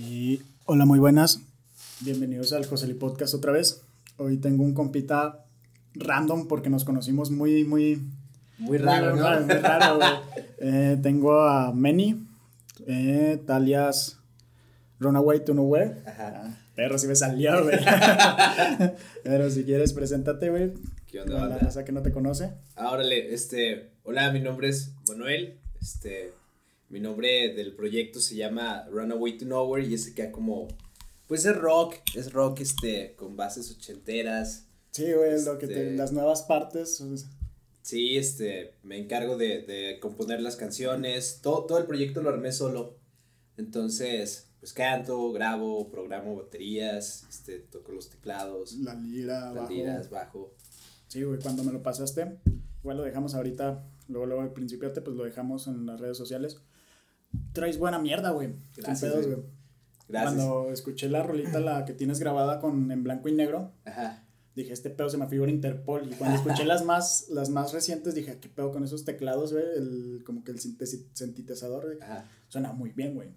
Y hola, muy buenas. Bienvenidos al Joseli Podcast otra vez. Hoy tengo un compita random porque nos conocimos muy, muy... Muy raro, muy, ¿no? muy raro, güey. Eh, tengo a Meni, eh, Talias Runaway to Nowhere. Ajá. Ah, Perro, si me salió, güey. Pero si quieres, preséntate, güey. ¿Qué onda, la raza que no te conoce. Ah, órale, este, hola, mi nombre es Manuel, este, mi nombre del proyecto se llama Runaway to Nowhere y ese queda como, pues es rock, es rock, este, con bases ochenteras, Sí, güey, lo que te, Este- las nuevas partes. sí, este, me encargo de, de componer las canciones, todo, todo el proyecto lo armé solo, entonces, pues canto, grabo, programo baterías, este, toco los teclados, La lira, las bajo. liras, bajo, Sí, güey, cuando me lo pasaste, igual lo dejamos ahorita, luego, luego al principio, pues lo dejamos en las redes sociales. Traes buena mierda, güey. Gracias, pedos, güey. gracias, Cuando escuché la rolita, la que tienes grabada con en blanco y negro, ajá, dije, este pedo se me figura Interpol. Y cuando escuché las más, las más recientes, dije, ¿qué pedo con esos teclados, güey? El, como que el sintetizador, güey. Suena muy bien, güey.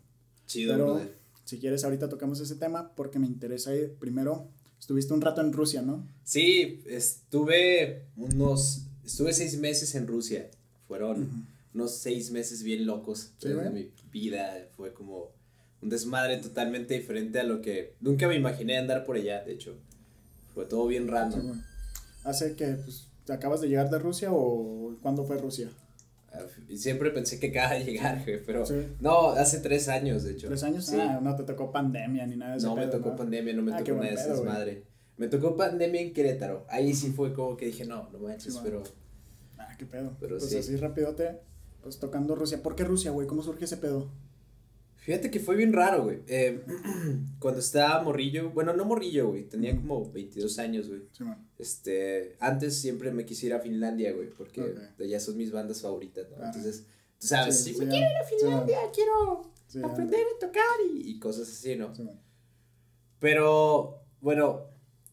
chido, Pero brother. si quieres, ahorita tocamos ese tema porque me interesa ir. Primero, estuviste un rato en Rusia, ¿no? Sí, estuve unos, estuve seis meses en Rusia. Fueron. Unos seis meses bien locos Sí, mi vida. Fue como un desmadre totalmente diferente a lo que nunca me imaginé andar por allá, de hecho. Fue todo bien Sí, random. güey. Hace que, pues, ¿te acabas de llegar de Rusia o cuándo fue Rusia? Ah, siempre pensé que acaba de llegar, güey, pero Sí. no, hace tres años, de hecho. ¿Tres años? Sí. Ah, no te tocó pandemia ni nada de eso. no me tocó pandemia, no me Ah, tocó nada de güey. desmadre. Me tocó pandemia en Querétaro. Ahí sí fue como que dije, no, no manches, Sí, pero... Ah, qué pedo. Pero pues sí. así rapidote, pues tocando Rusia. ¿Por qué Rusia, güey? ¿Cómo surge ese pedo? Fíjate que fue bien raro, güey. Eh, cuando estaba morrillo, bueno, no morrillo, güey, tenía como 22 años, güey. Sí. Este, antes siempre me quise ir a Finlandia, güey, porque allá son mis bandas favoritas, ¿no? Ah. Entonces, tú sabes, Sí, sí, sí, me ya. quiero ir a Finlandia, quiero aprender a tocar y, y cosas así, ¿no? Pero, bueno,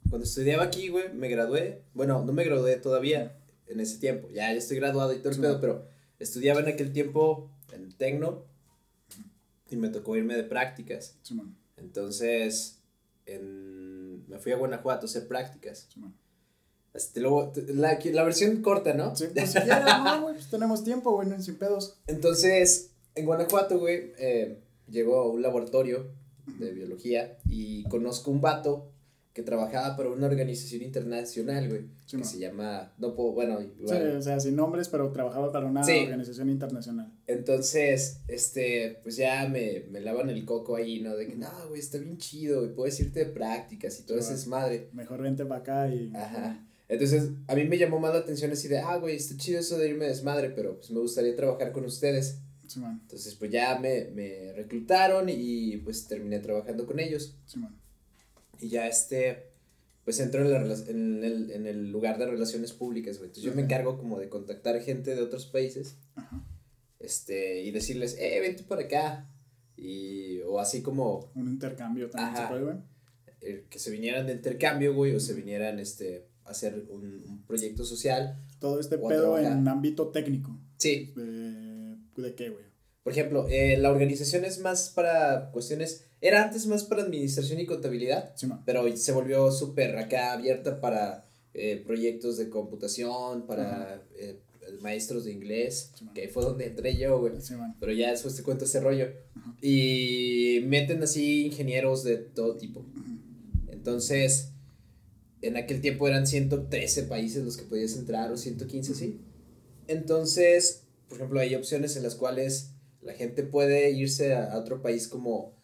cuando estudiaba aquí, güey, me gradué. Bueno, no me gradué todavía en ese tiempo. Ya, ya estoy graduado y todo el pedo, pero estudiaba en aquel tiempo en el Tecno y me tocó irme de prácticas. Sí. Entonces, en- me fui a Guanajuato a hacer prácticas. Sí. Este, luego, la, la versión corta, ¿no? Sí, pues si quieres, no, güey, pues tenemos tiempo, güey, no, sin pedos. Entonces, en Guanajuato, güey, eh, llegó a un laboratorio de biología y conozco un vato que trabajaba para una organización internacional, güey, Sí, que se llama, no puedo, bueno, Sí, igual. o sea, sin nombres, pero trabajaba para una Sí. organización internacional. Entonces, este, pues ya me, me lavan el coco ahí, ¿no? De que, no, güey, está bien chido, y puedes irte de prácticas y todo Sí, ese man. desmadre. Mejor vente para acá y. Ajá. Entonces, a mí me llamó más la atención así de, ah, güey, está chido eso de irme de desmadre, pero pues me gustaría trabajar con ustedes. Sí, man. Entonces, pues ya me, me reclutaron y pues terminé trabajando con ellos. Sí, man. Y ya este, pues entro en, la, en, el, en el lugar de relaciones públicas, güey. Entonces yo me encargo como de contactar gente de otros países, Ajá. este, y decirles, eh, vente por acá. Y, o así como Un intercambio también Ajá. se puede, güey. eh, que se vinieran de intercambio, güey, o se vinieran, este, a hacer un, un proyecto social. Todo este pedo en ámbito técnico. Sí, ¿De, de qué, güey? Por ejemplo, eh, la organización es más para cuestiones, era antes más para administración y contabilidad, Sí, pero se volvió súper acá abierta para eh, proyectos de computación, para eh, maestros de inglés, Sí, que fue donde entré yo, güey. Sí. Pero ya después te cuento ese rollo. Ajá. Y meten así ingenieros de todo tipo. Entonces, en aquel tiempo eran 113 países los que podías entrar o 115, sí. Entonces, por ejemplo, hay opciones en las cuales la gente puede irse a, a otro país como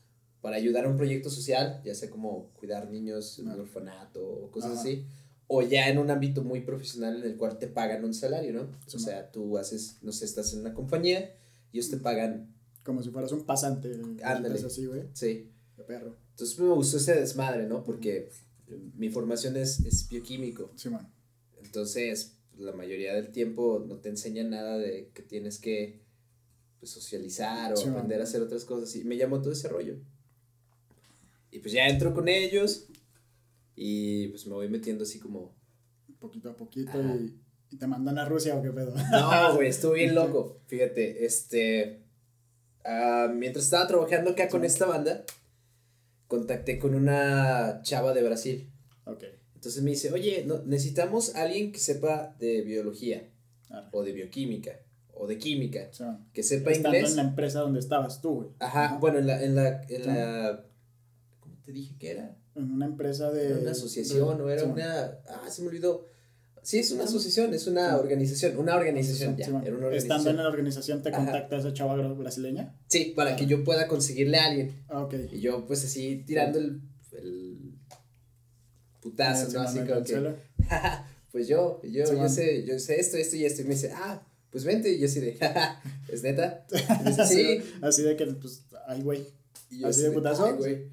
para ayudar a un proyecto social, ya sea como cuidar niños en un orfanato o cosas Ajá. así, o ya en un ámbito muy profesional en el cual te pagan un salario, ¿no? Sí, o sea, tú haces, no sé, estás en una compañía y ellos te pagan, Como si fueras un pasante. Ándale. Así, güey. sí. De perro. Entonces me gustó ese desmadre, ¿no? Porque mi formación es, es bioquímico. Sí, man. Entonces, la mayoría del tiempo no te enseñan nada de que tienes que pues, socializar o Sí, aprender man. a hacer otras cosas. Y me llamó todo ese rollo. Y pues ya entro con ellos y pues me voy metiendo así como... Poquito a poquito y, y te mandan a Rusia o qué pedo. No, güey, estuvo bien loco. Fíjate, este... ah, mientras estaba trabajando acá con esta banda, contacté con una chava de Brasil. Ok. Entonces me dice, oye, no, necesitamos alguien que sepa de biología, Arre. o de bioquímica, o de química, que sepa estando inglés. en la empresa donde estabas tú, güey. Ajá, bueno, en la, en la, en la, ¿cómo te dije que era? En una empresa de. Era una asociación, de- o era sí, una, ah, se me olvidó. Sí, es una asociación, es una organización, una organización, ya, sí, era una Estando en la organización, te Ajá. contacta esa chava bra- brasileña. Sí, para que yo pueda conseguirle a alguien. Ah, ok. Y yo, pues así, tirando el, el putazo, Ah, sí, ¿no? Así como que, pues yo, yo, yo sé, yo sé esto, esto y esto. Y me dice, ah, pues vente. Y yo así de, ¿es neta? Dice, sí. Así de que, pues, ay, güey. ¿Así de putazo? "Ay, güey".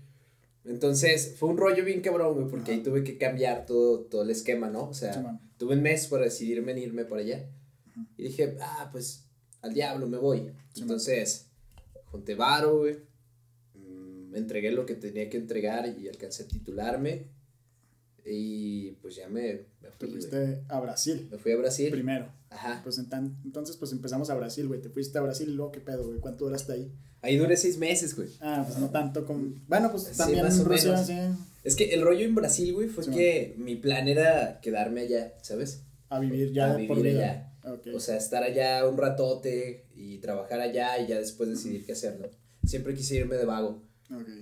Entonces, fue un rollo bien cabrón, güey, porque ahí tuve que cambiar todo, todo el esquema, ¿no? O sea, Sí, man. tuve un mes para decidirme en irme para allá. Ujú. Y dije, ah, pues, al diablo me voy. Sí, Entonces, junté varo, güey. mm, entregué lo que tenía que entregar y alcancé a titularme. Y pues ya me, me Te fui, güey. fuiste a Brasil Me fui a Brasil. primero. Ajá. Pues entonces, pues empezamos a Brasil, güey. Te fuiste a Brasil y luego, ¿qué pedo, güey? ¿Cuánto duraste ahí? Ahí duré seis meses, güey. Ah, pues no tanto como. Bueno, pues Sí, también más o Rusia, menos. sí. Es que el rollo en Brasil, güey, fue Sí, que mi plan era quedarme allá, ¿sabes? A vivir ya A por vivir vida. Ok. O sea, estar allá un ratote y trabajar allá y ya después decidir qué hacer, ¿no? Siempre quise irme de vago.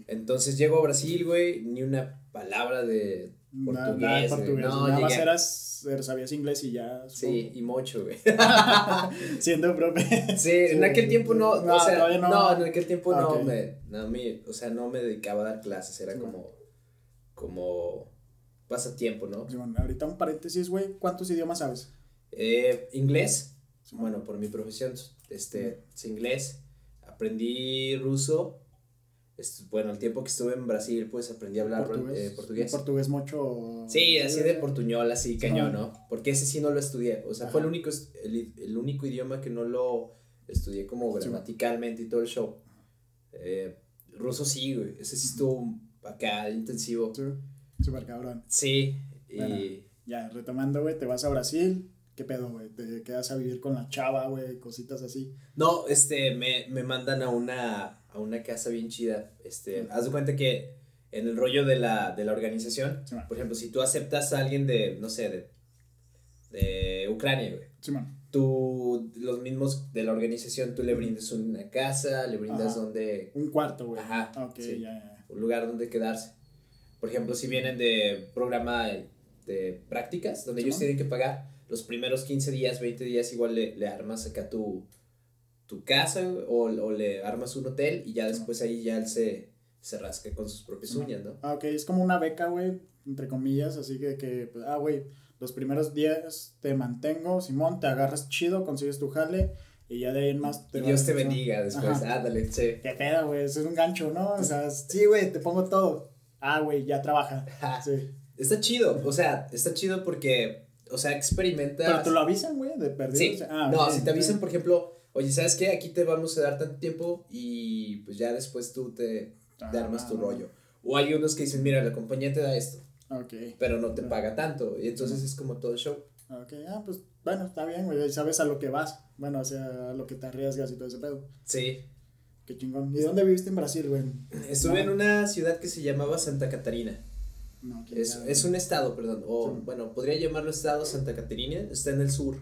Entonces llego a Brasil, güey, ni una palabra de portugués, nada güey. portugués. No, Nada más eras, er, sabías inglés y ya. Sí, y mucho, güey. supongo. Siendo profe. Sí, en aquel tiempo no, No, o sea, todavía no. no. en aquel tiempo Ah, no ok. me, no me, o sea, no me dedicaba a dar clases, era Sí, como, como pasatiempo, ¿no? Sí, bueno, ahorita un paréntesis, güey. ¿Cuántos idiomas sabes? Eh, inglés, Sí, bueno, por mi profesión, este, es inglés, aprendí ruso, bueno, el tiempo que estuve en Brasil, pues aprendí a hablar eh, portugués. Portugués mucho. Sí, así de portuñol, así Sí, cañón. ¿no? Porque ese sí no lo estudié, o sea, fue el único, el, el único idioma que no lo estudié como gramaticalmente y todo el show. Eh, ruso sí, güey, ese sí estuvo acá intensivo. Sí, súper cabrón. Sí, y... Bueno. Ya, retomando, güey, te vas a Brasil. ¿Qué pedo, güey? Te quedas a vivir con la chava, güey, cositas así. No, este, me, me mandan a una, a una casa bien chida. Este, haz de cuenta que en el rollo de la, de la organización, Sí, por ejemplo, si tú aceptas a alguien de, no sé, de, de Ucrania, güey, Sí, tú, los mismos de la organización, tú le brindes una casa, le brindas Ajá. donde, Un cuarto, güey. Ajá, sí. ya, ya. un lugar donde quedarse. Por ejemplo, si vienen de programa de prácticas, donde ellos tienen que pagar los primeros 15 días, 20 días, igual le, le armas acá tu, tu casa o, o le armas un hotel y ya después ahí ya él se, se rasca con sus propias uñas, ¿no? Ah, ok, es como una beca, güey, entre comillas, así que, que pues, ah, güey, los primeros días te mantengo, Simón, te agarras chido, consigues tu jale, y ya de ahí en más Y vas- Dios te bendiga después, ándale, sí. Qué pedo, güey, eso es un gancho, ¿no? O sea, sí, güey, te pongo todo. Ah, güey, ya trabaja. Sí. Está chido, o sea, está chido porque, o sea, experimenta. Pero te lo avisan, güey, de perdido. Sí, o sea, ah, no, ok, si te avisan, por ejemplo, oye, ¿sabes qué? Aquí te vamos a dar tanto tiempo y pues ya después tú te, te armas tu Ah, rollo. O hay unos que dicen, mira, la compañía te da esto, Ok, pero no te paga tanto. Y entonces es como todo show. ok, ah, pues bueno, está bien, güey, sabes a lo que vas. Bueno, o sea, a lo que te arriesgas y todo ese pedo. Sí. Qué chingón. ¿Y dónde viviste en Brasil, güey? Estuve No. en una ciudad que se llamaba Santa Catarina. No, Es, es un estado, perdón. O Sí. bueno, podría llamarlo estado Santa Catarina. Está en el sur.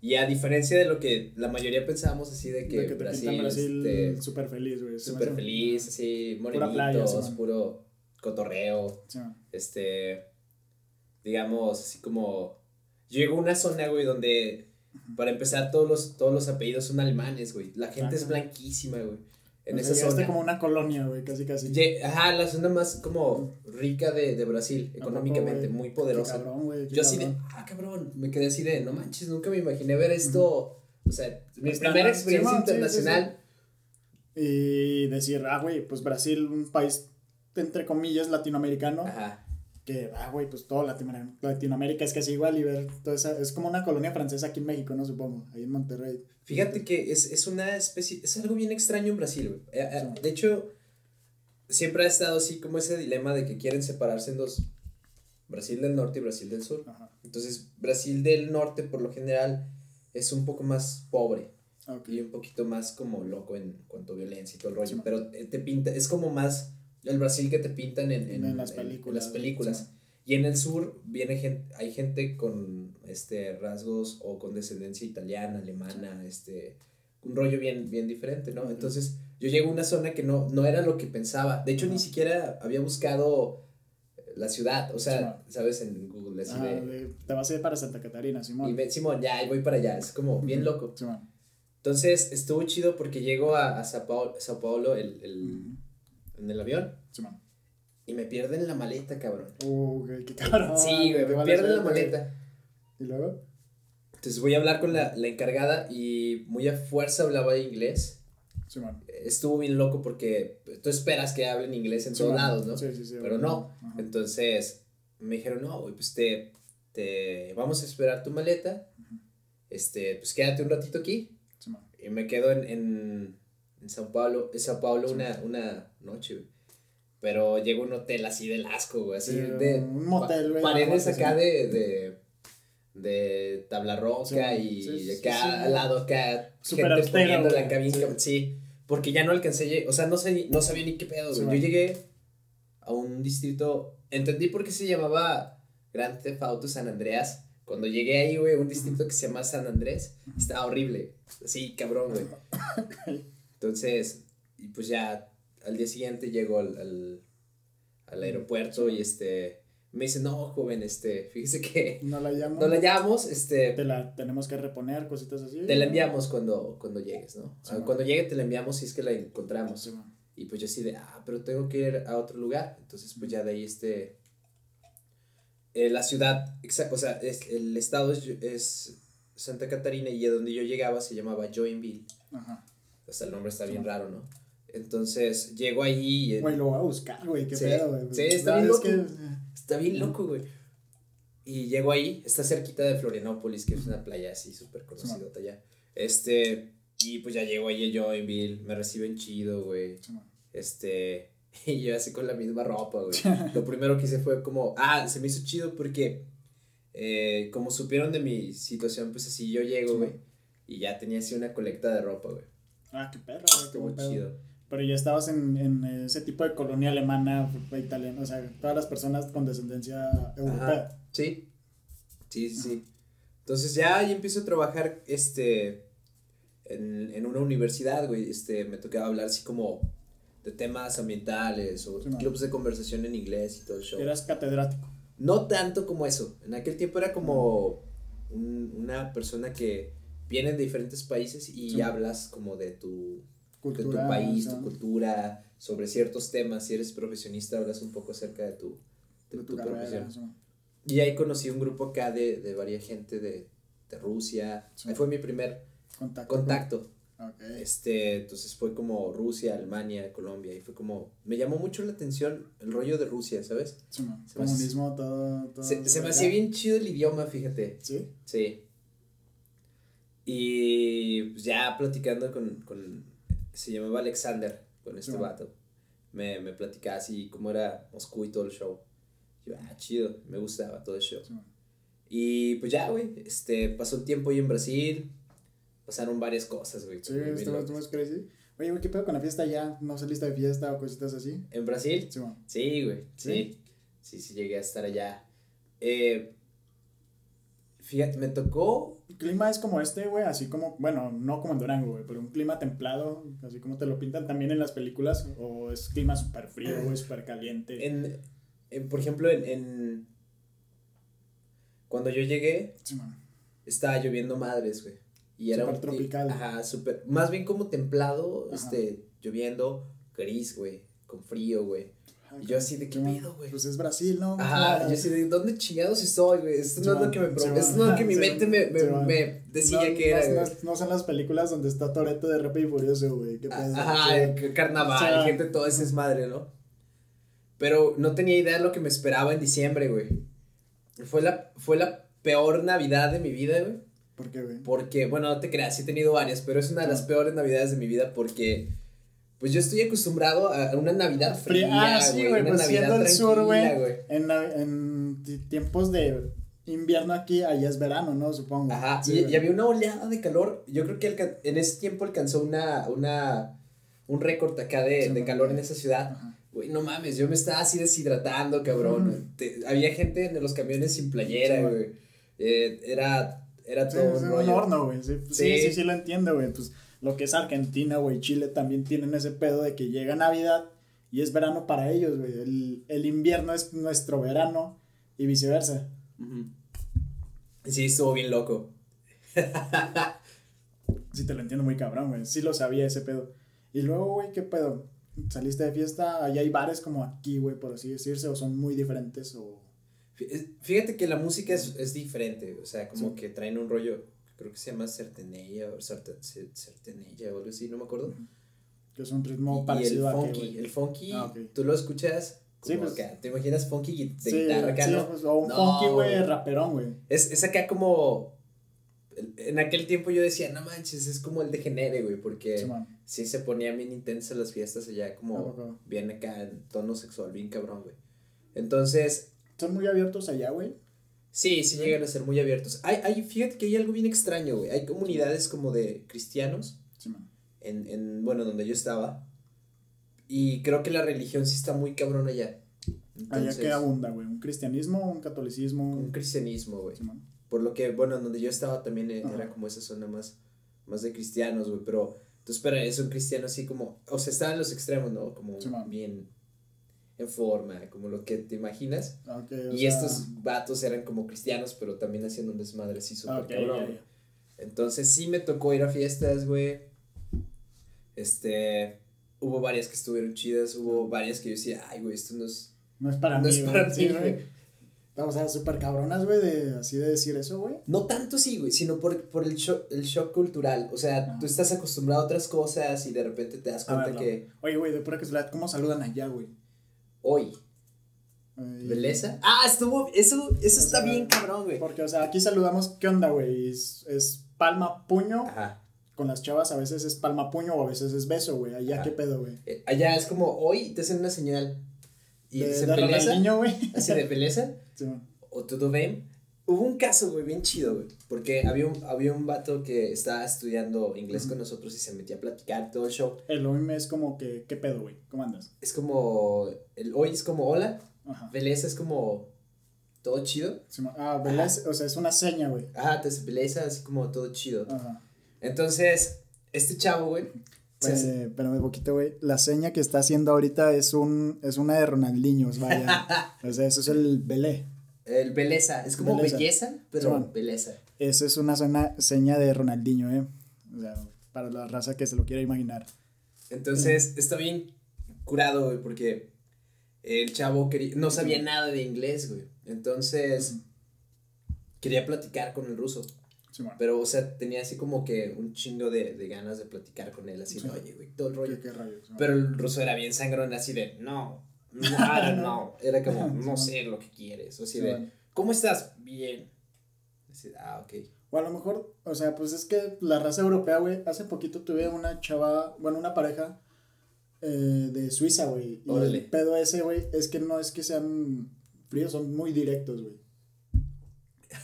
Y a diferencia de lo que la mayoría pensábamos así de que, De que te Brasil, Brasil este, súper feliz, güey. Súper feliz, así, playa, morenitos, sí, man. puro cotorreo. Sí, este, digamos, así como, yo llego a una zona, güey, donde, para empezar, todos los, todos los apellidos son alemanes, güey, la gente es blanquísima, güey, en O sea, esa zona. como una colonia, güey, casi casi. Ajá, la zona más como rica de, de Brasil, ¿A económicamente, poco, muy poderosa. Qué cabrón, güey. qué Yo así de, ah, cabrón, me quedé así de, no manches, nunca me imaginé ver esto, o sea, mi primera experiencia sí, sí. internacional. Y decir, ah, güey, pues Brasil, un país, entre comillas, latinoamericano. Ajá, Que, ah, güey, pues todo Latinoamérica, Latinoamérica es casi igual y ver toda esa. Es como una colonia francesa aquí en México, ¿no? Supongo, ahí en Monterrey. Fíjate que es, es una especie, es algo bien extraño en Brasil, güey. Eh, eh, Sí. De hecho, siempre ha estado así como ese dilema de que quieren separarse en dos, Brasil del norte y Brasil del sur. Ajá. Entonces, Brasil del norte por lo general es un poco más pobre Ok. y un poquito más como loco en cuanto a violencia y todo el rollo, Sí. pero eh, te pinta, es como más El Brasil que te pintan en, en, En las en- en películas, las películas. sí. Y en el sur viene gente, hay gente con este rasgos o con descendencia italiana, alemana, este un rollo bien, bien diferente, ¿no? Entonces yo llego a una zona que no, no era lo que pensaba. De hecho, ni siquiera había buscado la ciudad, o sea, Sí, ¿sabes? En Google, así de... te vas a ir para Santa Catarina, Simón. Y me, Simón, ya, voy para allá, es como bien loco. Simón. Entonces estuvo chido porque llego a, a Sao Paulo, Sao Paulo el, el- en el avión Simón. y me pierden la maleta, cabrón. Uh, güey, qué cabrón. sí, güey, me pierden la maleta. ¿Y luego? Entonces voy a hablar con la, la encargada y muy a fuerza hablaba inglés. Simón. Estuvo bien loco porque tú esperas que hablen inglés en todos lados, ¿no? Sí, sí, sí. Pero no. Ajá. Entonces me dijeron, no, güey, pues te, te vamos a esperar tu maleta. Este, pues quédate un ratito aquí. Simón. Y me quedo en, en, en Sao Paulo, en Sao Paulo Sí. una, una noche, güey. Pero llego a un hotel así del asco, güey. Así Sí, de. un motel, güey, Paredes acá sí. de, de. de tabla roca Sí, y sí, sí, acá sí, sí. al lado acá. Súper gente poniendo la cabina. sí. Sí. Porque ya no alcancé. O sea, no, sé, no sabía ni qué pedo, Sí, güey. Yo llegué a un distrito. Entendí por qué se llamaba Grand Theft Auto San Andreas. Cuando llegué ahí, güey, un distrito que se llama San Andrés, estaba horrible. Así, cabrón, güey. Entonces, y pues ya al día siguiente llego al, al, al aeropuerto y este, me dice, no, joven, este, fíjese que No la llamo. no la llamamos, este, Te la tenemos que reponer, cositas así. te la enviamos cuando, cuando llegues, ¿no? Sí, Ah, cuando llegue te la enviamos si es que la encontramos. Y pues yo así de, ah, pero tengo que ir a otro lugar. Entonces, pues ya de ahí, este, eh, la ciudad, exacto, o sea, es, el estado es, es Santa Catarina y a donde yo llegaba se llamaba Joinville. Ajá. Hasta el nombre está bien raro, ¿no? Entonces, llego ahí y Güey, lo voy a buscar, güey. Qué Sí. pedo, güey. Sí, está bien loco. que- está bien loco, güey. Y llego ahí, está cerquita de Florianópolis, que es una playa así súper conocida allá. Este, y pues ya llego ahí a Joinville, me reciben chido, güey. Este, y yo así con la misma ropa, güey. Lo primero que hice fue como, ah, se me hizo chido porque, eh, como supieron de mi situación, pues así yo llego, güey. Y ya tenía así una colecta de ropa, güey. Ah, qué perro. Qué Estuvo chido. Pero ya estabas en, en ese tipo de colonia alemana, italiana, o sea, todas las personas con descendencia europea. Ajá, Sí, sí, sí, sí. Entonces ya ahí empiezo a trabajar, este, en, en una universidad, güey, este, me tocaba hablar así como de temas ambientales o Sí, man. clubs de conversación en inglés y todo el show. Eras catedrático. No tanto como eso, en aquel tiempo era como un- una persona que viene de diferentes países y Sí. hablas como de tu, de tu Cultura. país, o sea, tu cultura, sobre ciertos temas, si eres profesionista hablas un poco acerca de tu, de de tu tu carrera. profesión. sea. Y ahí conocí un grupo acá de, de varias gente de, de Rusia. Sí. Ahí fue mi primer Contacto. contacto. Ok. Este, entonces fue como Rusia, Alemania, Colombia. Y fue como. Me llamó mucho la atención el rollo de Rusia, ¿sabes? Simón. se me hace- Comunismo, todo. todo Se, se me hacía bien chido el idioma, fíjate. Sí. Sí. Y pues ya platicando con, con. Se llamaba Alexander, con este Sí. vato. Me, me platicaba así cómo era Moscú y todo el show. Yo, ah, chido, me gustaba todo el show. Simón. Y pues ya, güey, este, pasó el tiempo ahí en Brasil, pasaron varias cosas, güey. Sí, estuvo estuvo crazy. Oye, güey, ¿qué pedo con la fiesta ya? ¿No saliste de fiesta o cositas así? ¿En Brasil? Sí, güey, sí. Sí, sí, llegué a estar allá. Eh, fíjate, me tocó, El clima es como este, güey, así como, bueno, no como en Durango, güey, pero un clima templado, así como te lo pintan también en las películas, o es clima súper frío, güey, súper caliente. en, en, por ejemplo, en, en, cuando yo llegué, estaba lloviendo madres, güey. Y era Súper un- tropical. Ajá, súper, más bien como templado, Ajá. este, lloviendo, gris, güey, con frío, güey. Y yo así de, ¿qué pedo, güey? Pues es Brasil, ¿no? Ajá, Ah, yo así de, ¿dónde chingados estoy, güey? Esto no es lo que me, esto no es lo que mi mente me, me, me decía no, que era, no, no, no son las películas donde está Toreto de Rápido y Furioso, güey. ¿Qué pedo? Ajá, Sí. el carnaval, O sea, gente, todo ese es madre, ¿no? Pero no tenía idea de lo que me esperaba en diciembre, güey. Fue la, fue la peor Navidad de mi vida, güey. ¿Por qué, güey? Porque, bueno, no te creas, sí he tenido varias, pero es una de las peores Navidades de mi vida porque, pues yo estoy acostumbrado a una Navidad fría, Ah, sí, güey, pues siendo el sur, güey. En, tiempos de invierno aquí, allá es verano, ¿no? Supongo. Ajá, Sí, y, había una oleada de calor. Yo creo que en ese tiempo alcanzó una, una, un récord acá de, Sí, de calor en esa ciudad. Ajá. Güey, no mames, yo me estaba así deshidratando, cabrón. Te- había gente en los camiones sin playera, Sí, güey. Eh, era, era todo un un rollo. horno, güey. Sí, sí, Sí. sí, sí, lo entiendo, güey. Pues lo que es Argentina, güey, Chile también tienen ese pedo de que llega Navidad y es verano para ellos, güey. El, el invierno es nuestro verano y viceversa. Sí, estuvo bien loco. Sí, te lo entiendo muy cabrón, güey. Sí lo sabía ese pedo. Y luego, güey, ¿qué pedo? ¿Saliste de fiesta? Allá hay bares como aquí, güey, por así decirse, o son muy diferentes, o... Fí- Fíjate que la música es, es diferente, o sea, como Sí. que traen un rollo, creo que se llama Sertenella o Sertenella o algo así, no me acuerdo. Que es un ritmo Y- y, el parecido a que, funky, el funky, Ah, ok. tú lo escuchas Sí, como pues- acá, ¿te imaginas funky de Sí, guitarra acá, sí, no? pues, o un No, funky, güey, raperón, güey. Es, es acá como, en aquel tiempo yo decía, no manches, es como el de Genere, güey, porque Sí, sí se ponía bien intensas las fiestas allá, ¿A como poco? bien acá en tono sexual, bien cabrón, güey. Entonces, Son muy abiertos allá, güey. Sí, sí llegan a ser muy abiertos. Hay, hay, fíjate que hay algo bien extraño, güey. Hay comunidades como de cristianos, Sí, man. en, en, bueno, donde yo estaba. Y creo que la religión sí está muy cabrón allá. Allá que abunda, güey. Un cristianismo, un catolicismo. Un cristianismo, güey. Sí. Por lo que, bueno, donde yo estaba también eh, Ajá. era como esa zona más, más de cristianos, güey. Pero, entonces, pero es un cristiano así como, o sea, está en los extremos, ¿no? Como Sí, bien en forma, como lo que te imaginas. Ah, Y sea, estos vatos eran como cristianos, pero también haciendo un desmadre así súper ah, cabrón. güey. Entonces sí me tocó ir a fiestas, güey. Este, hubo varias que estuvieron chidas, hubo varias que yo decía, ay, güey, esto no es... No es para No mí, es güey. para Sí, ti, güey. güey. O sea, súper cabronas, güey, de así de decir eso, güey. No tanto sí, güey, sino por, por el, shock, el shock cultural. O sea, Ajá. tú estás acostumbrado a otras cosas y de repente te das cuenta que Oye, güey, de pura casualidad, ¿cómo saludan allá, güey? Hoy, Ay, ¿beleza? Ah, estuvo, eso, eso O está sea, bien cabrón, güey. Porque, o sea, aquí saludamos, ¿qué onda, güey? Es, es palma, puño. Ajá. Con las chavas a veces es palma, puño o a veces es beso, güey. Allá, Ajá. ¿qué pedo, güey? Eh, allá es como hoy te hacen una señal y De, dicen beleza, güey. así de beleza. Sí, o todo bien. Hubo un caso, güey, bien chido, güey. Porque había un, había un vato que estaba estudiando inglés con nosotros y se metía a platicar todo el show. El OIM es como que, ¿qué pedo, güey? ¿Cómo andas? Es como. El hoy es como hola. Ajá. Beleza es como. Todo chido. Sí. Ah, ¿verdad? O sea, es una seña, güey. Ah, te beleza así como todo chido. Ajá. Entonces, este chavo, güey. Eh, espérame un poquito, güey. La seña que está haciendo ahorita es un es una de Ronaldinhos, vaya. o sea, eso es el belé. El beleza. Es como Beleza. belleza, pero Simón. beleza. Esa es una zona, seña de Ronaldinho, eh. O sea, para la raza que se lo quiera imaginar. Entonces, está bien curado, güey, porque el chavo quería, no sabía nada de inglés, güey. Entonces, quería platicar con el ruso. Pero, o sea, tenía así como que un chingo de, de ganas de platicar con él, así Sí. oye, güey, todo el rollo. ¿Qué, qué rayos? Pero el ruso era bien sangrón, así de, no, no, know. Era como, no sé lo que quieres. O así Sí, de. ¿cómo estás? Bien. Así, ah, ok. O a lo mejor, o sea, pues es que la raza europea, güey, hace poquito tuve una chava, bueno, una pareja eh, de Suiza, güey. Y Órale. el pedo ese, güey, es que no es que sean fríos, son muy directos, güey.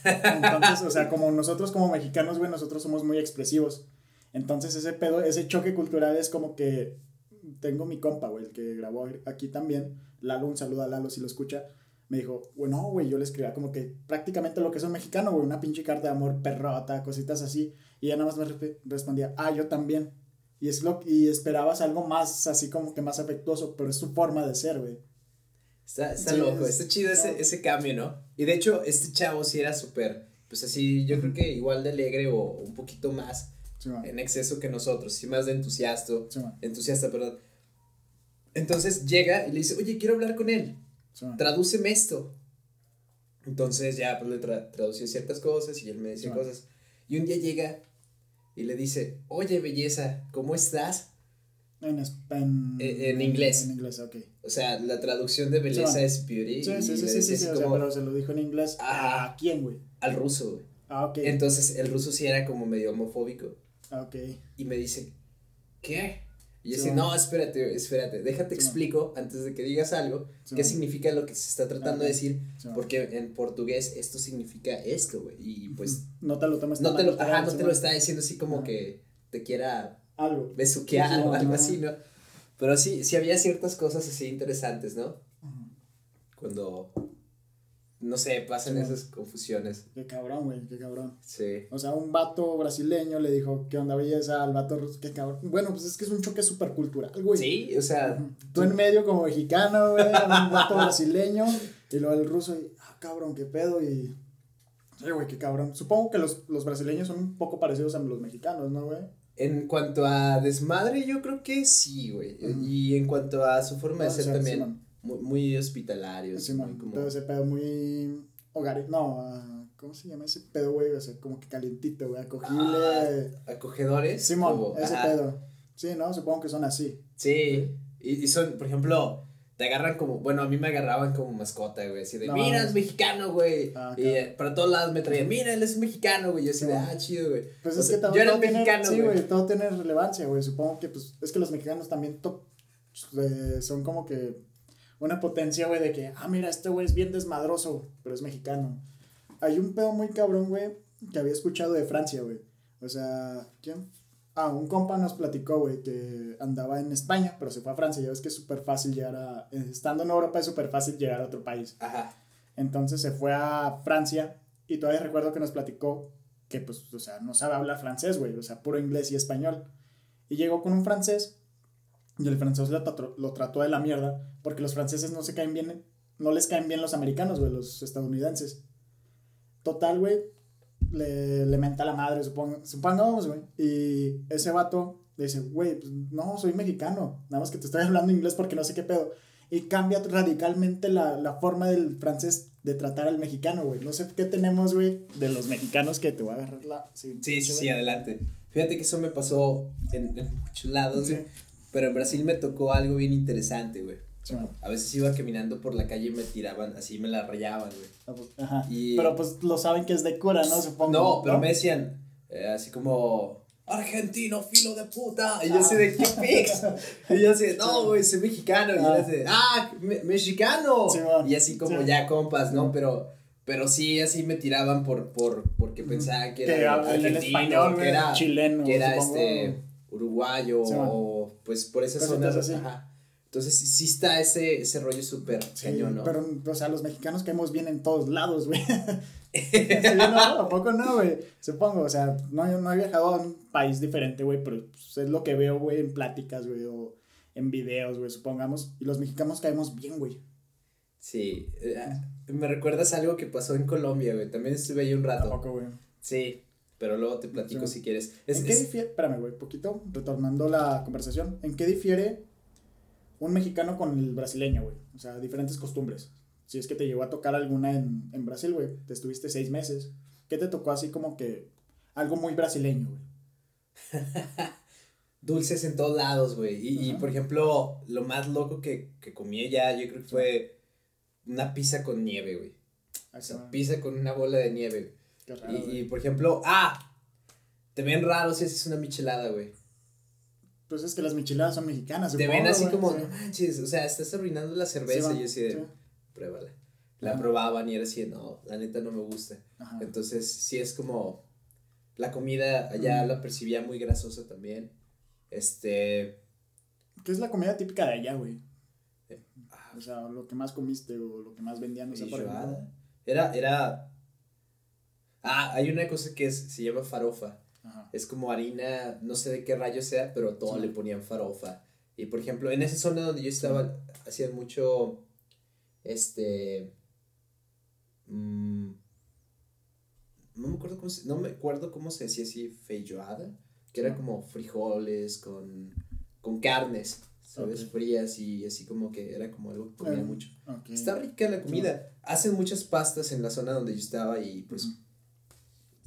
Entonces, o sea, como nosotros como mexicanos, güey, nosotros somos muy expresivos. Entonces ese pedo, ese choque cultural es como que tengo mi compa, güey, el que grabó aquí también, Lalo, un saludo a Lalo si lo escucha, me dijo, bueno, güey, yo le escribía como que prácticamente lo que es un mexicano, güey, una pinche carta de amor perrota, cositas así, y ella nada más me resp- respondía, ah, yo también. Y, es lo, y esperabas algo más, así como que más afectuoso, pero es su forma de ser, güey. Está, está Sí, loco, es- está chido ese, no. ese cambio, ¿no? Y de hecho, este chavo sí era súper, pues así, yo creo que igual de alegre o un poquito más Sí, en exceso que nosotros, sí más de entusiasta, Sí, entusiasta, perdón. Entonces llega y le dice, oye, quiero hablar con él, Sí, tradúceme esto. Entonces ya pues le tra tradució ciertas cosas y él me decía Sí. cosas. Y un día llega y le dice, oye, belleza, ¿cómo estás? En, en, Eh, en inglés. En inglés, ok. O sea, la traducción de belleza man. es beauty. Sí, sí, sí, sí, sí, sí, o sea, como pero se lo dijo en inglés. ¿A quién, güey? al ruso, güey. Ah, ok. Entonces el ruso sí era como medio homofóbico. Ah, ok. Y me dice, ¿qué? Y yo Sí, no, espérate, espérate, déjate Sí, explico antes de que digas algo, Sí, qué significa lo que se está tratando de decir, porque en portugués esto significa esto, güey. Y pues No te lo tomes no te lo, ajá, no te lo está diciendo así como Ajá. que te quiera Algo. besuquear o algo así, ¿no? Pero sí, sí había ciertas cosas así interesantes, ¿no? Cuando, no sé, pasan esas confusiones. Qué cabrón, güey, qué cabrón. Sí. O sea, un vato brasileño le dijo, ¿qué onda belleza? Al vato ruso, qué cabrón. Bueno, pues es que es un choque súper cultural, güey. Sí, o sea. Tú en medio como mexicano, güey, un vato brasileño, y luego el ruso, y, ah, cabrón, qué pedo, y... Sí, güey, qué cabrón. Supongo que los, los brasileños son un poco parecidos a los mexicanos, ¿no, güey? En cuanto a desmadre, yo creo que sí, güey. Y en cuanto a su forma de Ah, ser también. Muy, muy hospitalario. Sí, muy man, como- todo ese pedo muy hogar, no, ah, ¿cómo se llama ese pedo, güey? O sea, como que calientito, güey, acogible. acogedores. Simón, como- ese ajá. pedo. Sí, ¿no? Supongo que son así. Sí. Y, y son, por ejemplo, te agarran como, bueno, a mí me agarraban como mascota, güey, así de, No. mira, es mexicano, güey. Ah, y claro. eh, para todos lados me traían, mira, él es mexicano, güey. Yo así de, ah, chido, güey. Pues O es sea, que todo, yo era todo tiene, mexicano, sí, güey. todo tiene relevancia, güey. Supongo que, pues, es que los mexicanos también to- eh, son como que una potencia, güey, de que, ah, mira, este güey es bien desmadroso, pero es mexicano. Hay un pedo muy cabrón, güey, que había escuchado de Francia, güey. O sea, ¿quién? Ah, un compa nos platicó, güey, que andaba en España, pero se fue a Francia. Ya ves que es súper fácil llegar a. Estando en Europa es súper fácil llegar a otro país. Ajá. Entonces se fue a Francia y todavía recuerdo que nos platicó que, pues, o sea, no sabe hablar francés, güey, o sea, puro inglés y español. Y llegó con un francés y el francés lo, trató- lo trató de la mierda porque los franceses no se caen bien, no les caen bien los americanos, güey, los estadounidenses. Total, güey, le, le menta la madre, supongamos, güey. Y ese vato le dice, güey, pues, no, soy mexicano, nada más que te estoy hablando inglés porque no sé qué pedo. Y cambia radicalmente la, la forma del francés de tratar al mexicano, güey. No sé qué tenemos, güey, de los mexicanos que te voy a agarrar la... Sí, sí, sí, güey. adelante. Fíjate que eso me pasó en, en muchos lados, Sí. Pero en Brasil me tocó algo bien interesante, güey. Sí. A veces iba caminando por la calle y me tiraban, así me la rayaban, güey. Ah, pues, Ajá. Y- Pero pues lo saben que es de cura, ¿no? Supongo. No, pero me decían, eh, así como, argentino, filo de puta. Y yo así de, ¿qué pix? Y yo así de, no, güey, soy mexicano. Y yo Ah. así de, ah, me- mexicano. Sí, y así como Sí. ya compas, ¿no? Pero, pero sí, así me tiraban por, por, porque pensaban que Que era argentino, español, que era, chileno, que era supongo. este, uruguayo, o pues por esas Cositas zonas. así. Ajá. Entonces sí, está ese, ese rollo súper Sí, cañón, ¿no? pero, o sea, los mexicanos caemos bien en todos lados, güey. No, ¿A poco no, güey? Supongo, o sea, no, no he viajado a un país diferente, güey, pero pues, es lo que veo, güey, en pláticas, güey, o en videos, güey, supongamos. Y los mexicanos caemos bien, güey. Sí, eh, me recuerdas algo que pasó en Colombia, güey. También estuve ahí un ¿A rato. poco, güey? Sí, pero luego te platico Sí. si quieres. Es, ¿En qué es- difiere? Espérame, güey, poquito, retornando la conversación. ¿En qué difiere un mexicano con el brasileño, güey? O sea, diferentes costumbres. Si es que te llegó a tocar alguna en, en Brasil, güey. Te estuviste seis meses. ¿Qué te tocó así como que algo muy brasileño, güey? dulces en todos lados, güey. Y, y, por ejemplo, lo más loco que, que comí allá, yo creo que fue una pizza con nieve, güey. O sea, pizza con una bola de nieve. Qué raro, Y, güey. y, por ejemplo, ah, te ven raro si haces una michelada, güey. Pues es que las micheladas son mexicanas, Te ven así güey, como, sí. no manches, o sea, estás arruinando la cerveza. Sí, y yo así de, sí. pruébala. La Ajá. probaban y era así, no, la neta no me gusta. Ajá. Entonces, sí es como. La comida allá la percibía muy grasosa también. Este. ¿Qué es la comida típica de allá, güey? ah, O sea, lo que más comiste o lo que más vendían, no sé, era. Ah, hay una cosa que es, se llama farofa. Ajá. Es como harina, no sé de qué rayo sea, pero todo Sí. le ponían farofa. Y por ejemplo, en esa zona donde yo estaba, hacían mucho. Este. mm, no me acuerdo cómo se, no me acuerdo cómo se decía así, feijoada. Que era como frijoles con, con carnes, ¿sabes? Frías y así como que era como algo que comía mucho. Está rica la comida. Hacen muchas pastas en la zona donde yo estaba y pues.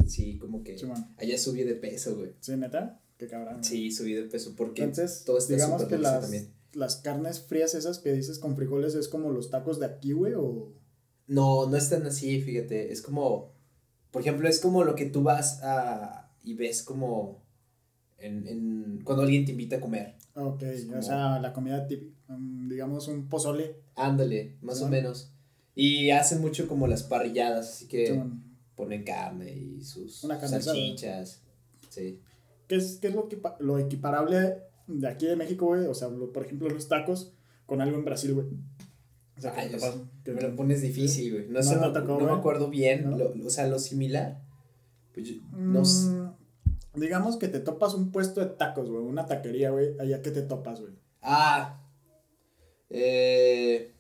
Sí, como que Sí, allá subí de peso, güey. ¿Sí, neta? Qué cabrón. Sí, subí de peso porque Entonces, todo está digamos que las, también. las carnes frías esas que dices con frijoles es como los tacos de aquí, güey, o... No, no es tan así, fíjate. Es como, por ejemplo, es como lo que tú vas a y ves como en, en cuando alguien te invita a comer. Ok, como- o sea, la comida típica, mm, digamos un pozole. Ándale, más o menos. Y hacen mucho como las parrilladas, así que. Ponen carne y sus Una salchichas. Sí. ¿Qué es, qué es lo, que, lo equiparable de aquí de México, güey, o sea, lo- por ejemplo, los tacos con algo en Brasil, güey. O sea, Ay, que- Me lo pones difícil, güey. No, No sé, no, tocó, no me acuerdo bien. Lo- o sea, lo similar. Pues yo- no sé. Mm, digamos que te topas un puesto de tacos, güey, una taquería, güey, allá que te topas, güey. Ah. Eh,